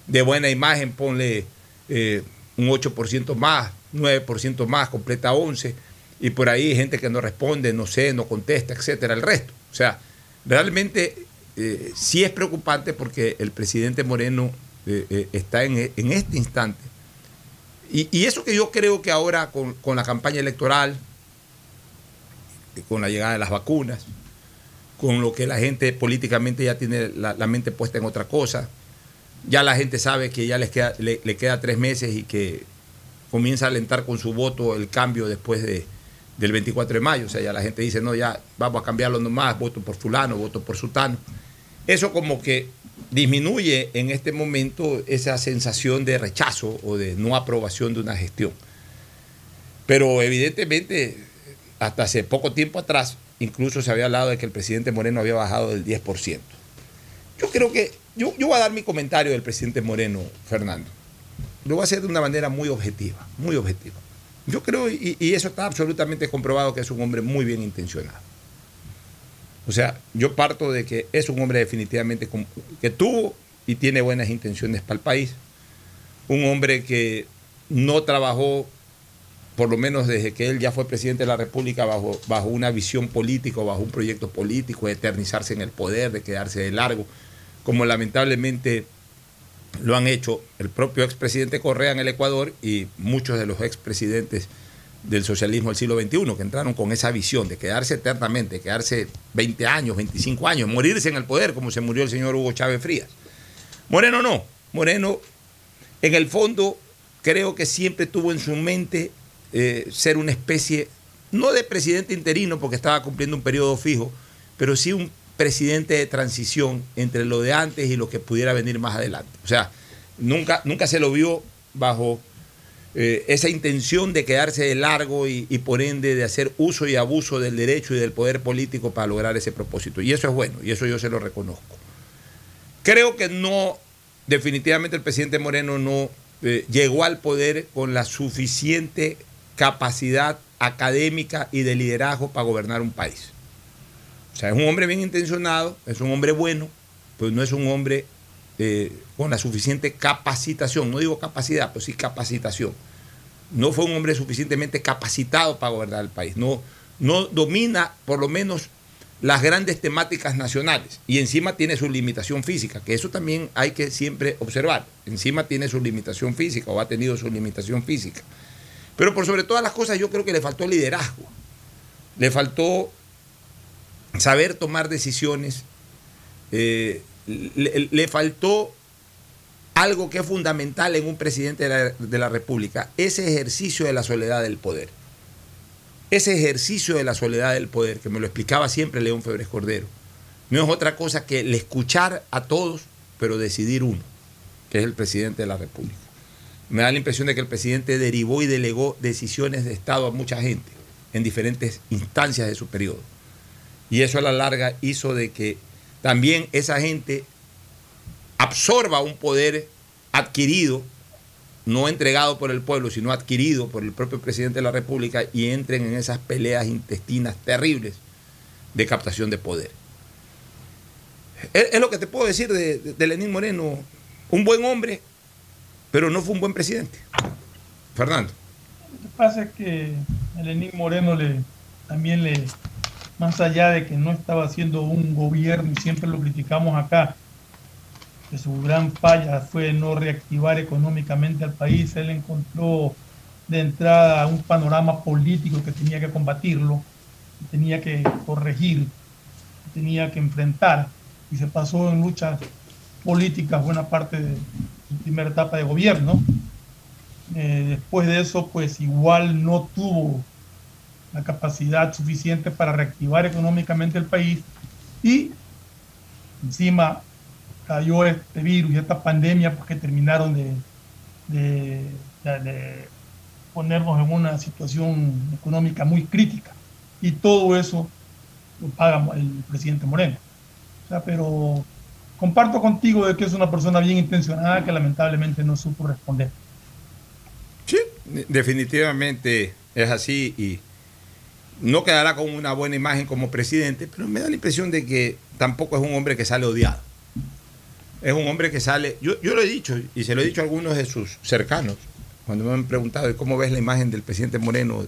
De buena imagen, ponle eh, un 8% más, 9% más, completa 11%. Y por ahí gente que no responde, no sé, no contesta, etcétera, el resto. O sea, realmente eh, sí es preocupante porque el presidente Moreno eh, eh, está en, en este instante y, y eso que yo creo que ahora con, con la campaña electoral, con la llegada de las vacunas, con lo que la gente políticamente ya tiene la, mente puesta en otra cosa. Ya la gente sabe que ya les queda, le, le queda tres meses y que comienza a alentar con su voto el cambio después de, del 24 de mayo. O sea, ya la gente dice, no, ya vamos a cambiarlo nomás, voto por fulano, voto por sutano. Eso como que disminuye en este momento esa sensación de rechazo o de no aprobación de una gestión. Pero evidentemente, hasta hace poco tiempo atrás, incluso se había hablado de que el presidente Moreno había bajado del 10%. Yo creo que, yo, yo voy a dar mi comentario del presidente Moreno, Fernando. Lo voy a hacer de una manera muy objetiva, muy objetiva. Yo creo, y, y eso está absolutamente comprobado, que es un hombre muy bien intencionado. O sea, yo parto de que es un hombre definitivamente que tuvo y tiene buenas intenciones para el país. Un hombre que no trabajó, por lo menos desde que él ya fue presidente de la República, bajo, bajo una visión política, bajo un proyecto político, de eternizarse en el poder, de quedarse de largo, como lamentablemente lo han hecho el propio expresidente Correa en el Ecuador y muchos de los expresidentes del socialismo del siglo XXI, que entraron con esa visión de quedarse eternamente, quedarse 20 años, 25 años, morirse en el poder, como se murió el señor Hugo Chávez Frías. Moreno no. Moreno, en el fondo, creo que siempre tuvo en su mente eh, ser una especie, no de presidente interino, porque estaba cumpliendo un periodo fijo, pero sí un presidente de transición entre lo de antes y lo que pudiera venir más adelante. O sea, nunca, nunca se lo vio bajo eh, esa intención de quedarse de largo y, por ende de hacer uso y abuso del derecho y del poder político para lograr ese propósito. Y eso es bueno, y eso yo se lo reconozco. Creo que no, definitivamente el presidente Moreno no eh, llegó al poder con la suficiente capacidad académica y de liderazgo para gobernar un país. Sea, es un hombre bien intencionado, es un hombre bueno, pero no es un hombre eh, con la suficiente capacitación, no digo capacidad, pero sí capacitación. No fue un hombre suficientemente capacitado para gobernar el país, no, no domina por lo menos las grandes temáticas nacionales y encima tiene su limitación física, que eso también hay que siempre observar. Encima tiene su limitación física o ha tenido su limitación física. Pero por sobre todas las cosas yo creo que le faltó liderazgo, le faltó saber tomar decisiones, eh, le, faltó algo que es fundamental en un presidente de la, de la República, ese ejercicio de la soledad del poder. Ese ejercicio de la soledad del poder, que me lo explicaba siempre León Febres Cordero, no es otra cosa que el escuchar a todos, pero decidir uno, que es el presidente de la República. Me da la impresión de que el presidente derivó y delegó decisiones de Estado a mucha gente en diferentes instancias de su periodo. Y eso a la larga hizo de que también esa gente absorba un poder adquirido, no entregado por el pueblo, sino adquirido por el propio presidente de la República y entren en esas peleas intestinas terribles de captación de poder. Es, lo que te puedo decir de, de, Lenín Moreno, un buen hombre, pero no fue un buen presidente. Fernando. Lo que pasa es que Lenín Moreno le, también le, más allá de que no estaba haciendo un gobierno y siempre lo criticamos acá, que su gran falla fue no reactivar económicamente al país, él encontró de entrada un panorama político que tenía que combatirlo, tenía que corregir, tenía que enfrentar, y se pasó en luchas políticas buena parte de su primera etapa de gobierno. Eh, después de eso, pues igual no tuvo la capacidad suficiente para reactivar económicamente el país y encima cayó este virus y esta pandemia porque terminaron de, de, de, ponernos en una situación económica muy crítica y todo eso lo paga el presidente Moreno. O sea, pero comparto contigo de que es una persona bien intencionada que lamentablemente no supo responder. Sí, definitivamente es así y no quedará con una buena imagen como presidente, pero me da la impresión de que tampoco es un hombre que sale odiado. Es un hombre que sale, yo, lo he dicho y se lo he dicho a algunos de sus cercanos, cuando me han preguntado cómo ves la imagen del presidente Moreno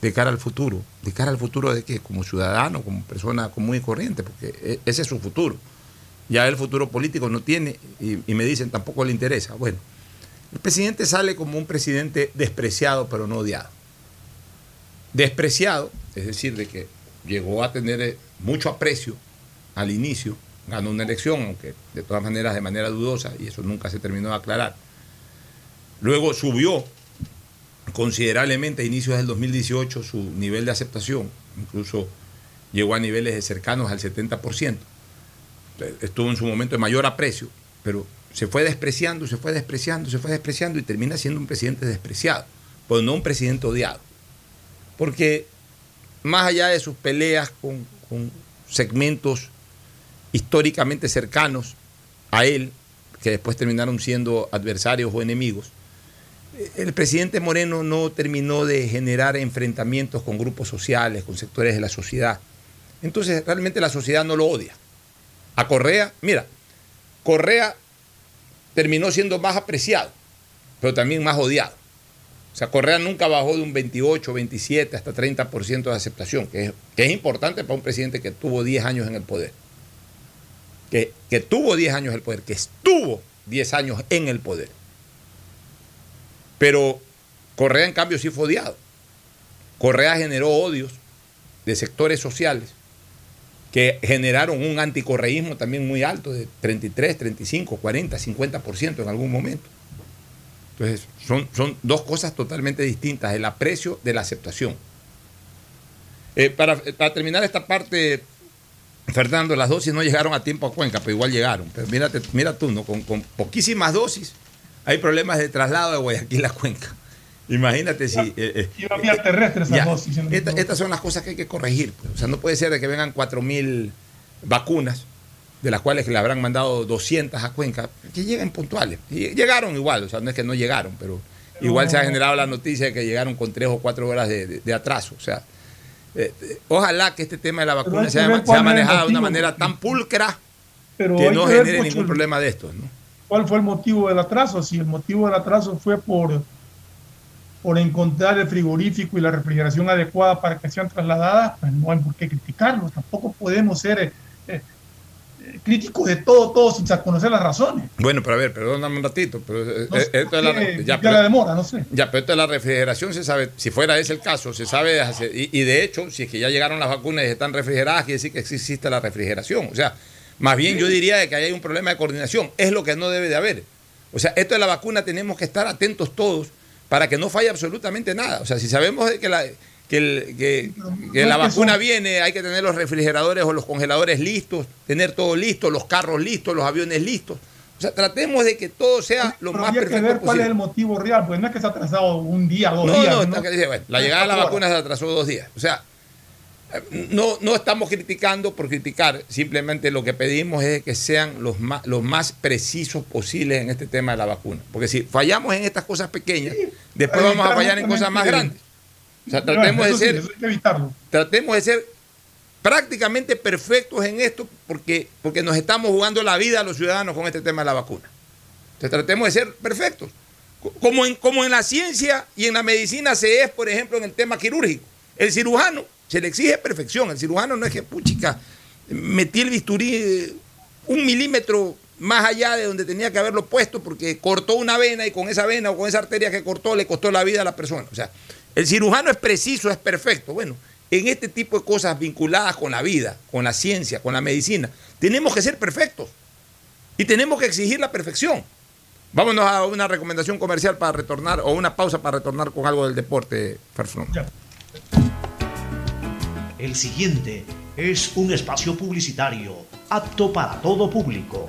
de cara al futuro. ¿De cara al futuro de qué? Como ciudadano, como persona común y corriente, porque ese es su futuro. Ya el futuro político no tiene y, y me dicen tampoco le interesa. Bueno, el presidente sale como un presidente despreciado pero no odiado. Despreciado, es decir, de que llegó a tener eh, mucho aprecio al inicio, ganó una elección, aunque de todas maneras de manera dudosa, y eso nunca se terminó de aclarar. Luego subió considerablemente a inicios del 2018 su nivel de aceptación, incluso llegó a niveles de cercanos al 70%. Estuvo en su momento de mayor aprecio, pero se fue despreciando, se fue despreciando, se fue despreciando y termina siendo un presidente despreciado, pero no un presidente odiado. Porque más allá de sus peleas con, segmentos históricamente cercanos a él, que después terminaron siendo adversarios o enemigos, el presidente Moreno no terminó de generar enfrentamientos con grupos sociales, con sectores de la sociedad. Entonces realmente la sociedad no lo odia. A Correa, mira, Correa terminó siendo más apreciado, pero también más odiado. O sea, Correa nunca bajó de un 28, 27 hasta 30% de aceptación, que es, que es, importante para un presidente que tuvo 10 años en el poder. Que, que tuvo 10 años en el poder, que estuvo 10 años en el poder. Pero Correa, en cambio, sí fue odiado. Correa generó odios de sectores sociales que generaron un anticorreísmo también muy alto, de 33, 35, 40, 50% en algún momento. Entonces, son, son dos cosas totalmente distintas, el aprecio de la aceptación. Eh, para, para, terminar esta parte, Fernando, las dosis no llegaron a tiempo a Cuenca, pero igual llegaron. Pero mírate, mira tú, ¿no? con, con poquísimas dosis hay problemas de traslado de Guayaquil a Cuenca. Imagínate si. Eh, eh, terrestre esas dosis. Esta, estas son las cosas que hay que corregir. Pues. O sea, no puede ser de que vengan 4.000 vacunas, de las cuales le habrán mandado 200 a Cuenca, que lleguen puntuales. Y llegaron igual, o sea, no es que no llegaron, pero igual se ha generado la noticia de que llegaron con 3 o 4 horas de, de, de atraso. O sea, eh, ojalá que este tema de la vacuna sea, sea manejado de una manera tan pulcra pero que no genere ningún problema de estos, ¿no? ¿Cuál fue el motivo del atraso? Si el motivo del atraso fue por, por encontrar el frigorífico y la refrigeración adecuada para que sean trasladadas, pues no hay por qué criticarlo. Tampoco podemos ser eh, eh, críticos de todo, todo sin conocer las razones. Bueno, pero a ver, perdóname un ratito. Pero, no esto es la, ya, pero, la demora, no sé. Ya, pero esto de la refrigeración se sabe, si fuera ese el caso, se sabe, y, y de hecho, si es que ya llegaron las vacunas y están refrigeradas, quiere decir que existe la refrigeración. O sea, más bien yo diría que hay un problema de coordinación. Es lo que no debe de haber. O sea, esto de la vacuna tenemos que estar atentos todos para que no falle absolutamente nada. O sea, si sabemos que la, que, la vacuna viene, hay que tener los refrigeradores o los congeladores listos, tener todo listo, los carros listos, los aviones listos. O sea, tratemos de que todo sea lo más perfecto que ver cuál es el motivo real, pues no es que se ha atrasado un día, dos días. No, no, bueno, la llegada de la vacuna se atrasó dos días. O sea, no, no estamos criticando por criticar, simplemente lo que pedimos es que sean los más, los más precisos posibles en este tema de la vacuna. Porque si fallamos en estas cosas pequeñas, después vamos a fallar en cosas más grandes. O sea, tratemos de ser, tratemos de ser prácticamente perfectos en esto porque, porque nos estamos jugando la vida a los ciudadanos con este tema de la vacuna. Entonces tratemos de ser perfectos. Como en, como en la ciencia y en la medicina se es, por ejemplo, en el tema quirúrgico. El cirujano se le exige perfección. El cirujano no es que, puchica, metí el bisturí un milímetro más allá de donde tenía que haberlo puesto porque cortó una vena y con esa vena o con esa arteria que cortó le costó la vida a la persona. O sea, el cirujano es preciso, es perfecto. Bueno, en este tipo de cosas vinculadas con la vida, con la ciencia, con la medicina, tenemos que ser perfectos y tenemos que exigir la perfección. Vámonos a una recomendación comercial para retornar o una pausa para retornar con algo del deporte, Farflón. El siguiente es un espacio publicitario apto para todo público.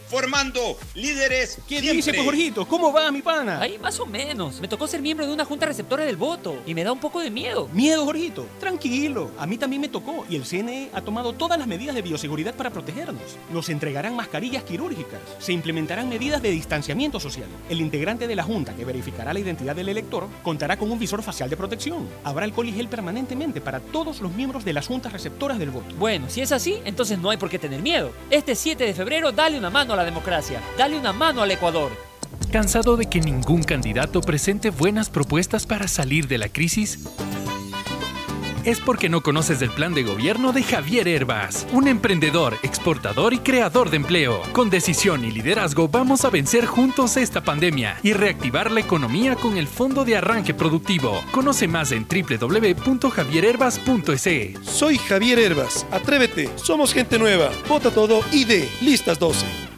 formando líderes. ¿Qué dice, pues, Jorgito? ¿Cómo va, mi pana? Ahí más o menos. Me tocó ser miembro de una junta receptora del voto y me da un poco de miedo. ¿Miedo, Jorgito? Tranquilo. A mí también me tocó y el CNE ha tomado todas las medidas de bioseguridad para protegernos. Nos entregarán mascarillas quirúrgicas. Se implementarán medidas de distanciamiento social. El integrante de la junta que verificará la identidad del elector contará con un visor facial de protección. Habrá alcohol y gel permanentemente para todos los miembros de las juntas receptoras del voto. Bueno, si es así, entonces no hay por qué tener miedo. Este 7 de febrero, dale una mano a la democracia. Dale una mano al Ecuador. ¿Cansado de que ningún candidato presente buenas propuestas para salir de la crisis? Es porque no conoces el plan de gobierno de Javier Herbas, un emprendedor, exportador y creador de empleo. Con decisión y liderazgo vamos a vencer juntos esta pandemia y reactivar la economía con el Fondo de Arranque Productivo. Conoce más en www.javierherbas.es. Soy Javier Herbas. Atrévete. Somos gente nueva. Vota todo y de listas 12.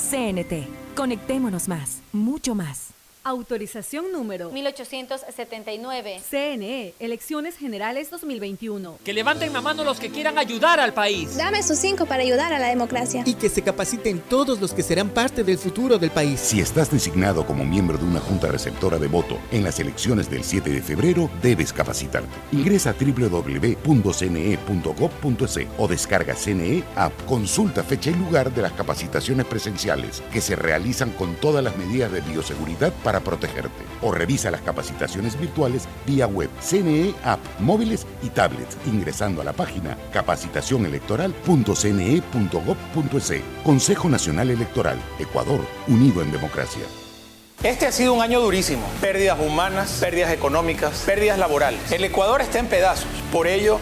CNT. Conectémonos más, mucho más. Autorización número 1879. CNE, Elecciones Generales 2021. Que levanten la mano los que quieran ayudar al país. Dame sus cinco para ayudar a la democracia. Y que se capaciten todos los que serán parte del futuro del país. Si estás designado como miembro de una junta receptora de voto en las elecciones del 7 de febrero, debes capacitarte. Ingresa a www.cne.gov.es o descarga CNE App. Consulta fecha y lugar de las capacitaciones presenciales que se realizan con todas las medidas de bioseguridad para protegerte. O revisa las capacitaciones virtuales vía web, CNE App, móviles y tablets, ingresando a la página capacitacionelectoral.cne.gov.es. Consejo Nacional Electoral, Ecuador, unido en democracia. Este ha sido un año durísimo. Pérdidas humanas, pérdidas económicas, pérdidas laborales. El Ecuador está en pedazos. Por ello,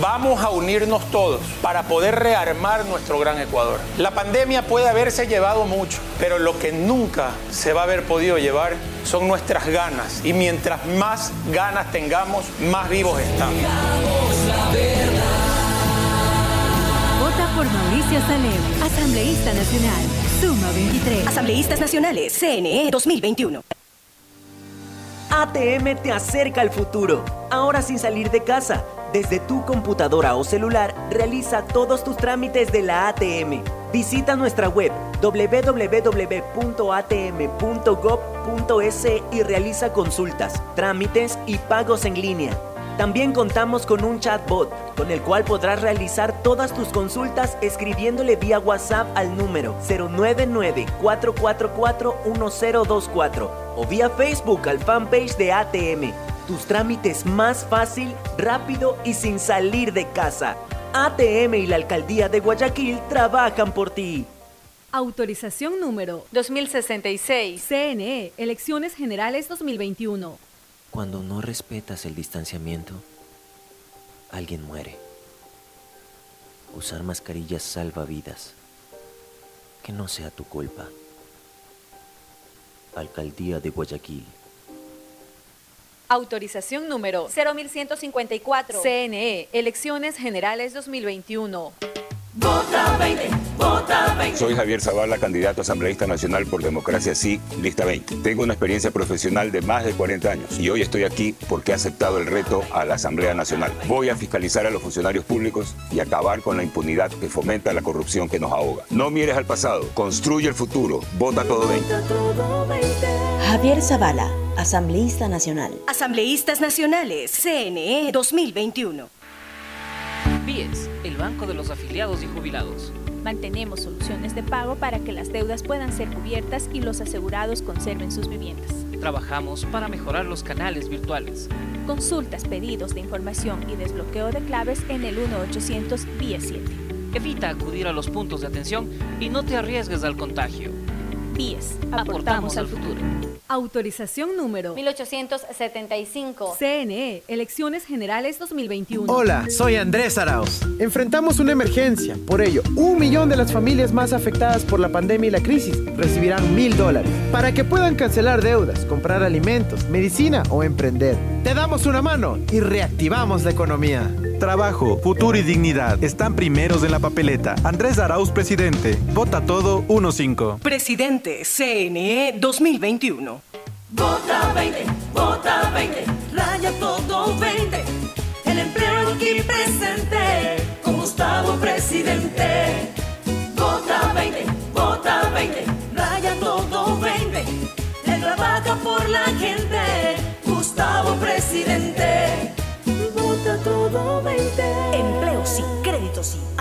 vamos a unirnos todos para poder rearmar nuestro gran Ecuador. La pandemia puede haberse llevado mucho, pero lo que nunca se va a haber podido llevar son nuestras ganas. Y mientras más ganas tengamos, más vivos estamos. Vota por Mauricio Salem, asambleísta nacional. Suma 23. Asambleístas Nacionales, CNE 2021. ATM te acerca al futuro, ahora sin salir de casa. Desde tu computadora o celular, realiza todos tus trámites de la ATM. Visita nuestra web www.atm.gov.es y realiza consultas, trámites y pagos en línea. También contamos con un chatbot con el cual podrás realizar todas tus consultas escribiéndole vía WhatsApp al número 099-444-1024 o vía Facebook al fanpage de ATM. Tus trámites más fácil, rápido y sin salir de casa. ATM y la Alcaldía de Guayaquil trabajan por ti. Autorización número 2066. CNE, Elecciones Generales 2021. Cuando no respetas el distanciamiento, alguien muere. Usar mascarillas salva vidas. Que no sea tu culpa. Alcaldía de Guayaquil. Autorización número 0154. CNE, Elecciones Generales 2021. Vota 20, vota 20. Soy Javier Zavala, candidato asambleísta nacional por Democracia Sí, lista 20. Tengo una experiencia profesional de más de 40 años y hoy estoy aquí porque he aceptado el reto a la Asamblea Nacional. Voy a fiscalizar a los funcionarios públicos y acabar con la impunidad que fomenta la corrupción que nos ahoga. No mires al pasado, construye el futuro. Vota todo 20. Javier Zavala, asambleísta nacional. Asambleístas Nacionales, CNE 2021. BIES, el Banco de los Afiliados y Jubilados. Mantenemos soluciones de pago para que las deudas puedan ser cubiertas y los asegurados conserven sus viviendas. Trabajamos para mejorar los canales virtuales. Consultas, pedidos de información y desbloqueo de claves en el 1-800 BIES 7. Evita acudir a los puntos de atención y no te arriesgues al contagio. PIES, aportamos al futuro. Autorización número 1875. CNE, Elecciones Generales 2021. Hola, soy Andrés Arauz. Enfrentamos una emergencia. Por ello, un millón de las familias más afectadas por la pandemia y la crisis recibirán mil dólares para que puedan cancelar deudas, comprar alimentos, medicina o emprender. Te damos una mano y reactivamos la economía. Trabajo, futuro y dignidad están primeros en la papeleta. Andrés Arauz, presidente. Vota todo 1-5. Presidente CNE 2021. Vota 20, vota 20, raya todo 20. El empleo aquí presente, con Gustavo presidente. Vota 20, vota 20,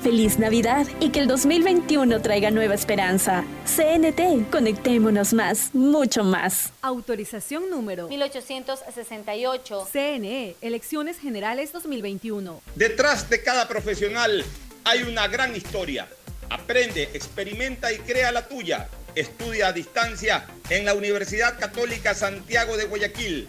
Feliz Navidad y que el 2021 traiga nueva esperanza. CNT, conectémonos más, mucho más. Autorización número 1868. CNE, Elecciones Generales 2021. Detrás de cada profesional hay una gran historia. Aprende, experimenta y crea la tuya. Estudia a distancia en la Universidad Católica Santiago de Guayaquil.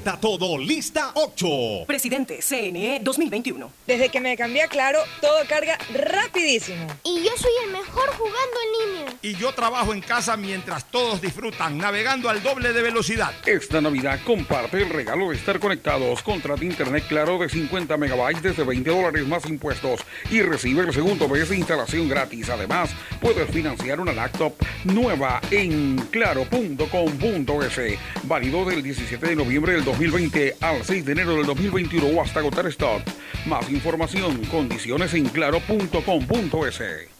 Vota todo, lista 8. Presidente CNE 2021. Desde que me cambié a Claro, todo carga rapidísimo. Y yo soy el mejor jugando en línea. Y yo trabajo en casa mientras todos disfrutan, navegando al doble de velocidad. Esta Navidad comparte el regalo de estar conectados. Contrata internet claro de 50 megabytes desde 20 dólares más impuestos y recibe el segundo mes de instalación gratis. Además, puedes financiar una laptop nueva en claro.com.es. Válido del 17 de noviembre del 2020 al 6 de enero del 2021 o hasta agotar stock. Más información, condiciones en claro.com.es.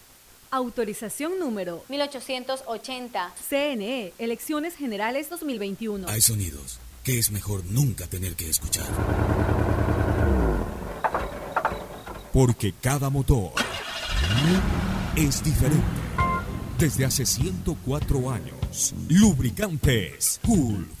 Autorización número 1880. CNE, Elecciones Generales 2021. Hay sonidos que es mejor nunca tener que escuchar. Porque cada motor es diferente. Desde hace 104 años, Lubricantes Gulf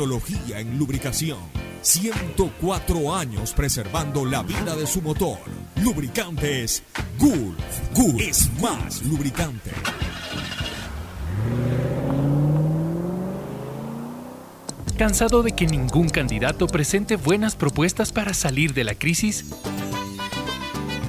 en lubricación. 104 años preservando la vida de su motor. Lubricantes Gulf. Gulf es más lubricante. ¿Cansado de que ningún candidato presente buenas propuestas para salir de la crisis?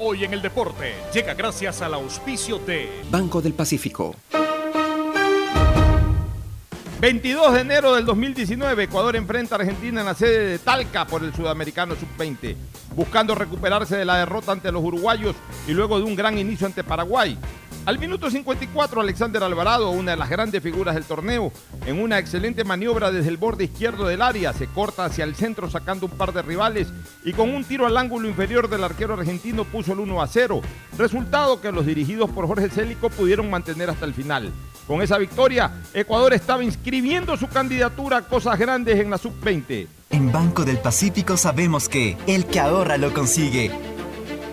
Hoy en el deporte llega gracias al auspicio de Banco del Pacífico. 22 de enero del 2019, Ecuador enfrenta a Argentina en la sede de Talca por el Sudamericano Sub-20, buscando recuperarse de la derrota ante los uruguayos y luego de un gran inicio ante Paraguay. Al minuto 54, Alexander Alvarado, una de las grandes figuras del torneo, en una excelente maniobra desde el borde izquierdo del área, se corta hacia el centro sacando un par de rivales y con un tiro al ángulo inferior del arquero argentino puso el 1 a 0. Resultado que los dirigidos por Jorge Célico pudieron mantener hasta el final. Con esa victoria, Ecuador estaba inscribiendo su candidatura a cosas grandes en la sub-20. En Banco del Pacífico sabemos que el que ahorra lo consigue.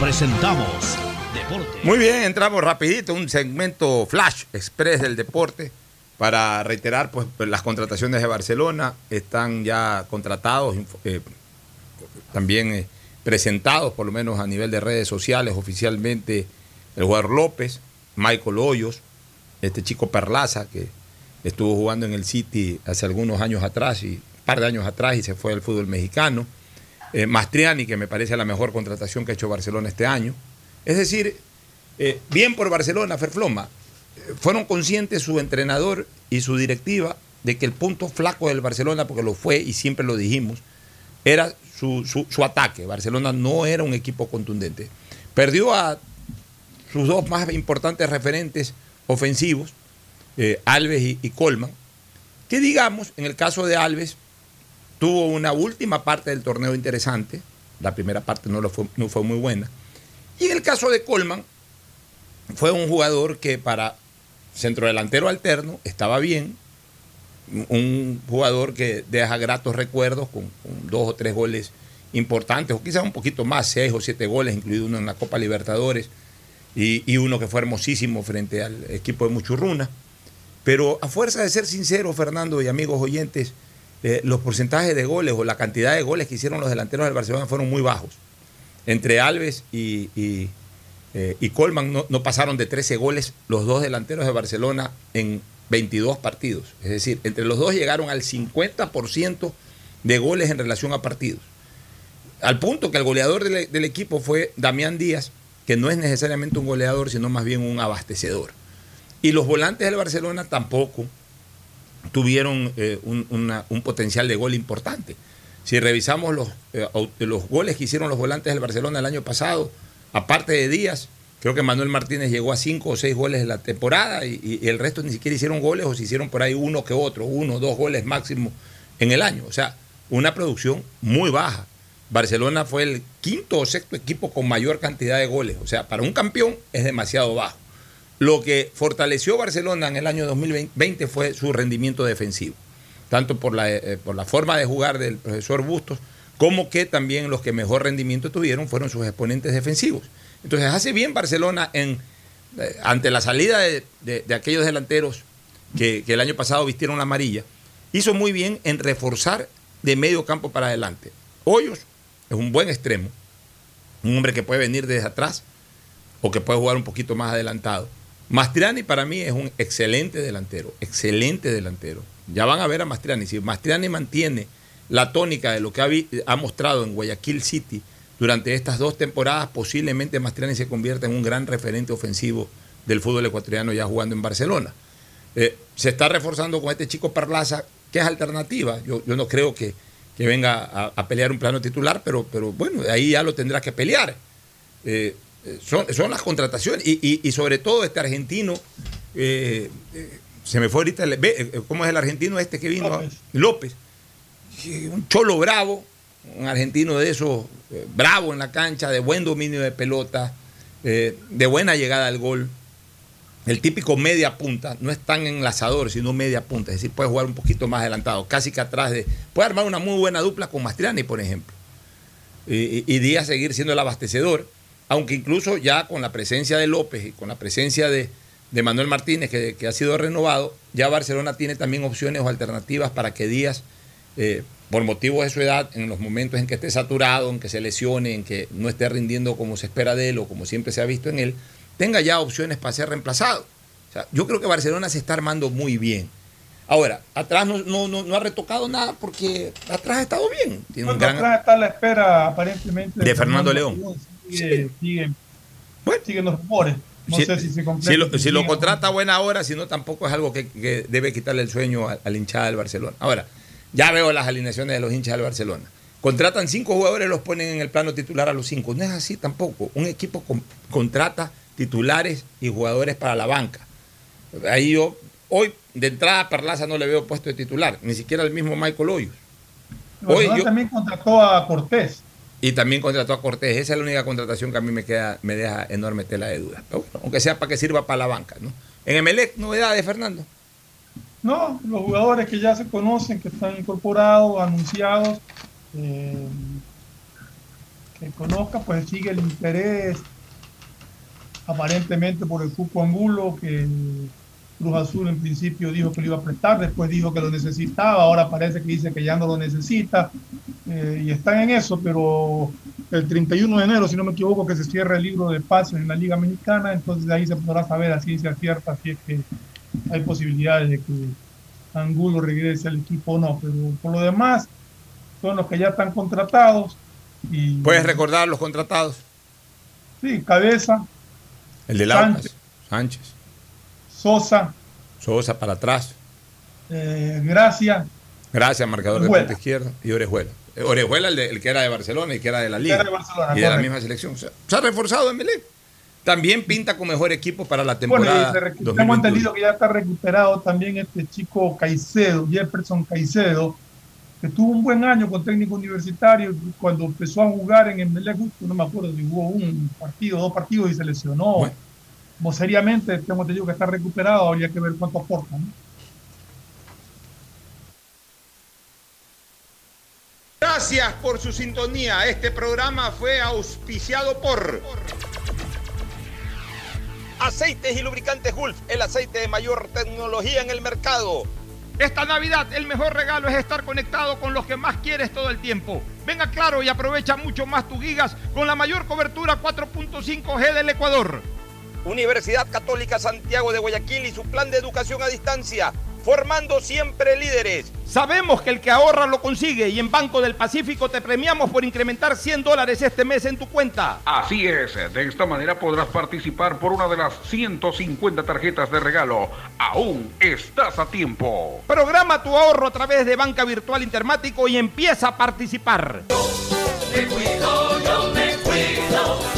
presentamos Deporte. Muy bien, entramos rapidito, un segmento flash express del deporte para reiterar pues las contrataciones de Barcelona están ya contratados eh, también eh, presentados por lo menos a nivel de redes sociales oficialmente el jugador López, Michael Hoyos, este chico Perlaza que estuvo jugando en el City hace algunos años atrás y un par de años atrás y se fue al fútbol mexicano. Eh, Mastriani, que me parece la mejor contratación que ha hecho Barcelona este año. Es decir, eh, bien por Barcelona, Ferfloma. Eh, fueron conscientes su entrenador y su directiva de que el punto flaco del Barcelona, porque lo fue y siempre lo dijimos, era su, su, ataque. Barcelona no era un equipo contundente. Perdió a sus dos más importantes referentes ofensivos, eh, Alves y, y, Colman, que digamos, en el caso de Alves, tuvo una última parte del torneo interesante, la primera parte no, lo fue, no fue muy buena, y en el caso de Colman, fue un jugador que para centrodelantero alterno estaba bien, un jugador que deja gratos recuerdos con, con dos o tres goles importantes, o quizás un poquito más, seis o siete goles, incluido uno en la Copa Libertadores y, y, uno que fue hermosísimo frente al equipo de Muchurruna. Pero a fuerza de ser sincero, Fernando y amigos oyentes, eh, los porcentajes de goles o la cantidad de goles que hicieron los delanteros del Barcelona fueron muy bajos. Entre Alves y, y, eh, Colman no, no, pasaron de 13 goles los dos delanteros de Barcelona en 22 partidos. Es decir, entre los dos llegaron al 50% de goles en relación a partidos. Al punto que el goleador del, del equipo fue Damián Díaz, que no es necesariamente un goleador, sino más bien un abastecedor. Y los volantes del Barcelona tampoco tuvieron eh, un, un, potencial de gol importante. Si revisamos los, eh, los goles que hicieron los volantes del Barcelona el año pasado, aparte de Díaz, creo que Manuel Martínez llegó a cinco o seis goles en la temporada y el resto ni siquiera hicieron goles o se hicieron por ahí uno que otro, uno o dos goles máximo en el año. O sea, una producción muy baja. Barcelona fue el quinto o sexto equipo con mayor cantidad de goles. O sea, para un campeón es demasiado bajo. Lo que fortaleció Barcelona en el año 2020 fue su rendimiento defensivo, tanto por la, eh, por la forma de jugar del profesor Bustos, como que también los que mejor rendimiento tuvieron fueron sus exponentes defensivos. Entonces hace bien Barcelona en, eh, ante la salida de, de, aquellos delanteros que, que el año pasado vistieron la amarilla, hizo muy bien en reforzar de medio campo para adelante. Hoyos es un buen extremo, un hombre que puede venir desde atrás o que puede jugar un poquito más adelantado. Mastriani para mí es un excelente delantero, excelente delantero. Ya van a ver a Mastriani. Si Mastriani mantiene la tónica de lo que ha, mostrado en Guayaquil City durante estas dos temporadas, posiblemente Mastriani se convierta en un gran referente ofensivo del fútbol ecuatoriano ya jugando en Barcelona. Eh, se está reforzando con este chico Parlaza, que es alternativa. Yo, no creo que, que venga a, pelear un plano titular, pero, pero bueno, ahí ya lo tendrá que pelear. Eh, son, son las contrataciones. Y, y, sobre todo este argentino, eh, eh, se me fue ahorita, ¿cómo es el argentino este que vino? López. López. Un cholo bravo, un argentino de esos, bravo en la cancha, de buen dominio de pelota, de buena llegada al gol. El típico media punta, no es tan enlazador, sino media punta. Es decir, puede jugar un poquito más adelantado, casi que atrás de. Puede armar una muy buena dupla con Mastriani, por ejemplo. Y, y Díaz seguir siendo el abastecedor aunque incluso ya con la presencia de López y con la presencia de, Manuel Martínez, que, ha sido renovado, ya Barcelona tiene también opciones o alternativas para que Díaz, eh, por motivos de su edad, en los momentos en que esté saturado, en que se lesione, en que no esté rindiendo como se espera de él o como siempre se ha visto en él, tenga ya opciones para ser reemplazado. yo creo que Barcelona se está armando muy bien. Ahora, atrás no, ha retocado nada porque atrás ha estado bien. Tiene Atrás está la espera aparentemente de, Fernando León siguen, los rumores. No sé si se Si lo, contrata a buena hora, si no, tampoco es algo que, debe quitarle el sueño al, hinchada del Barcelona. Ahora, ya veo las alineaciones de los hinchas del Barcelona. Contratan cinco jugadores, los ponen en el plano titular a los cinco. No es así tampoco. Un equipo contrata titulares y jugadores para la banca. Ahí yo, hoy, de entrada a Perlaza no le veo puesto de titular, ni siquiera el mismo Michael Hoyos. Hoy también contrató a Cortés. Y también contrató a Cortés. Esa es la única contratación que a mí me queda, me deja enorme tela de dudas. aunque sea para que sirva para la banca, ¿no? En Emelec, novedades, Fernando. No, los jugadores que ya se conocen, que están incorporados, anunciados, eh, que conozca, pues sigue el interés aparentemente por el Cuco Angulo, que Cruz Azul en principio dijo que lo iba a prestar, después dijo que lo necesitaba, ahora parece que dice que ya no lo necesita eh, y están en eso, pero el 31 de enero, si no me equivoco, que se cierra el libro de pases en la Liga Mexicana, entonces ahí se podrá saber a ciencia cierta si es que hay posibilidades de que Angulo regrese al equipo o no, pero por lo demás son los que ya están contratados. Y, ¿Puedes recordar los contratados? Sí, Cabeza. El de Sánchez. Sánchez. Sosa. Sosa para atrás. Eh, Gracias. Gracias, marcador de punta izquierda. Y Orejuela. Orejuela, el, que era de Barcelona y que era de la Liga. y de la misma selección. se ha reforzado en Belén. También pinta con mejor equipo para la temporada. Bueno, hemos entendido que ya está recuperado también este chico Caicedo, Jefferson Caicedo, que tuvo un buen año con técnico universitario. Cuando empezó a jugar en el justo no me acuerdo si jugó un partido, dos partidos y se lesionó seriamente tengo entendido que está recuperado, habría que ver cuánto aporta. Gracias por su sintonía. Este programa fue auspiciado por Aceites y Lubricantes Gulf, el aceite de mayor tecnología en el mercado. Esta Navidad el mejor regalo es estar conectado con los que más quieres todo el tiempo. Venga claro y aprovecha mucho más tus gigas con la mayor cobertura 4.5G del Ecuador. Universidad Católica Santiago de Guayaquil y su plan de educación a distancia, formando siempre líderes. Sabemos que el que ahorra lo consigue y en Banco del Pacífico te premiamos por incrementar 100 dólares este mes en tu cuenta. Así es, de esta manera podrás participar por una de las 150 tarjetas de regalo. Aún estás a tiempo. Programa tu ahorro a través de Banca Virtual Intermático y empieza a participar. y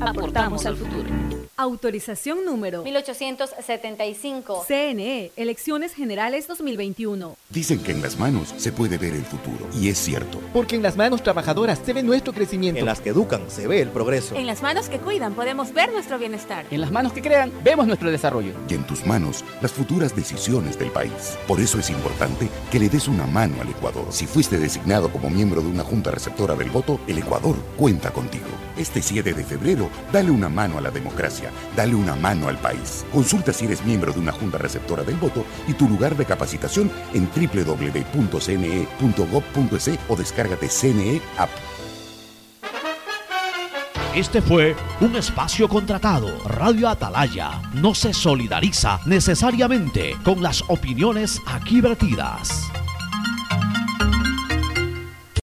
Aportamos, al futuro. Autorización número 1875. CNE, Elecciones Generales 2021. Dicen que en las manos se puede ver el futuro. Y es cierto. Porque en las manos trabajadoras se ve nuestro crecimiento. En las que educan se ve el progreso. En las manos que cuidan podemos ver nuestro bienestar. En las manos que crean vemos nuestro desarrollo. Y en tus manos las futuras decisiones del país. Por eso es importante que le des una mano al Ecuador. Si fuiste designado como miembro de una junta receptora del voto, el Ecuador cuenta contigo. Este 7 de febrero, dale una mano a la democracia, dale una mano al país. Consulta si eres miembro de una junta receptora del voto y tu lugar de capacitación en www.cne.gov.es o descárgate CNE App. Este fue un espacio contratado. Radio Atalaya no se solidariza necesariamente con las opiniones aquí vertidas.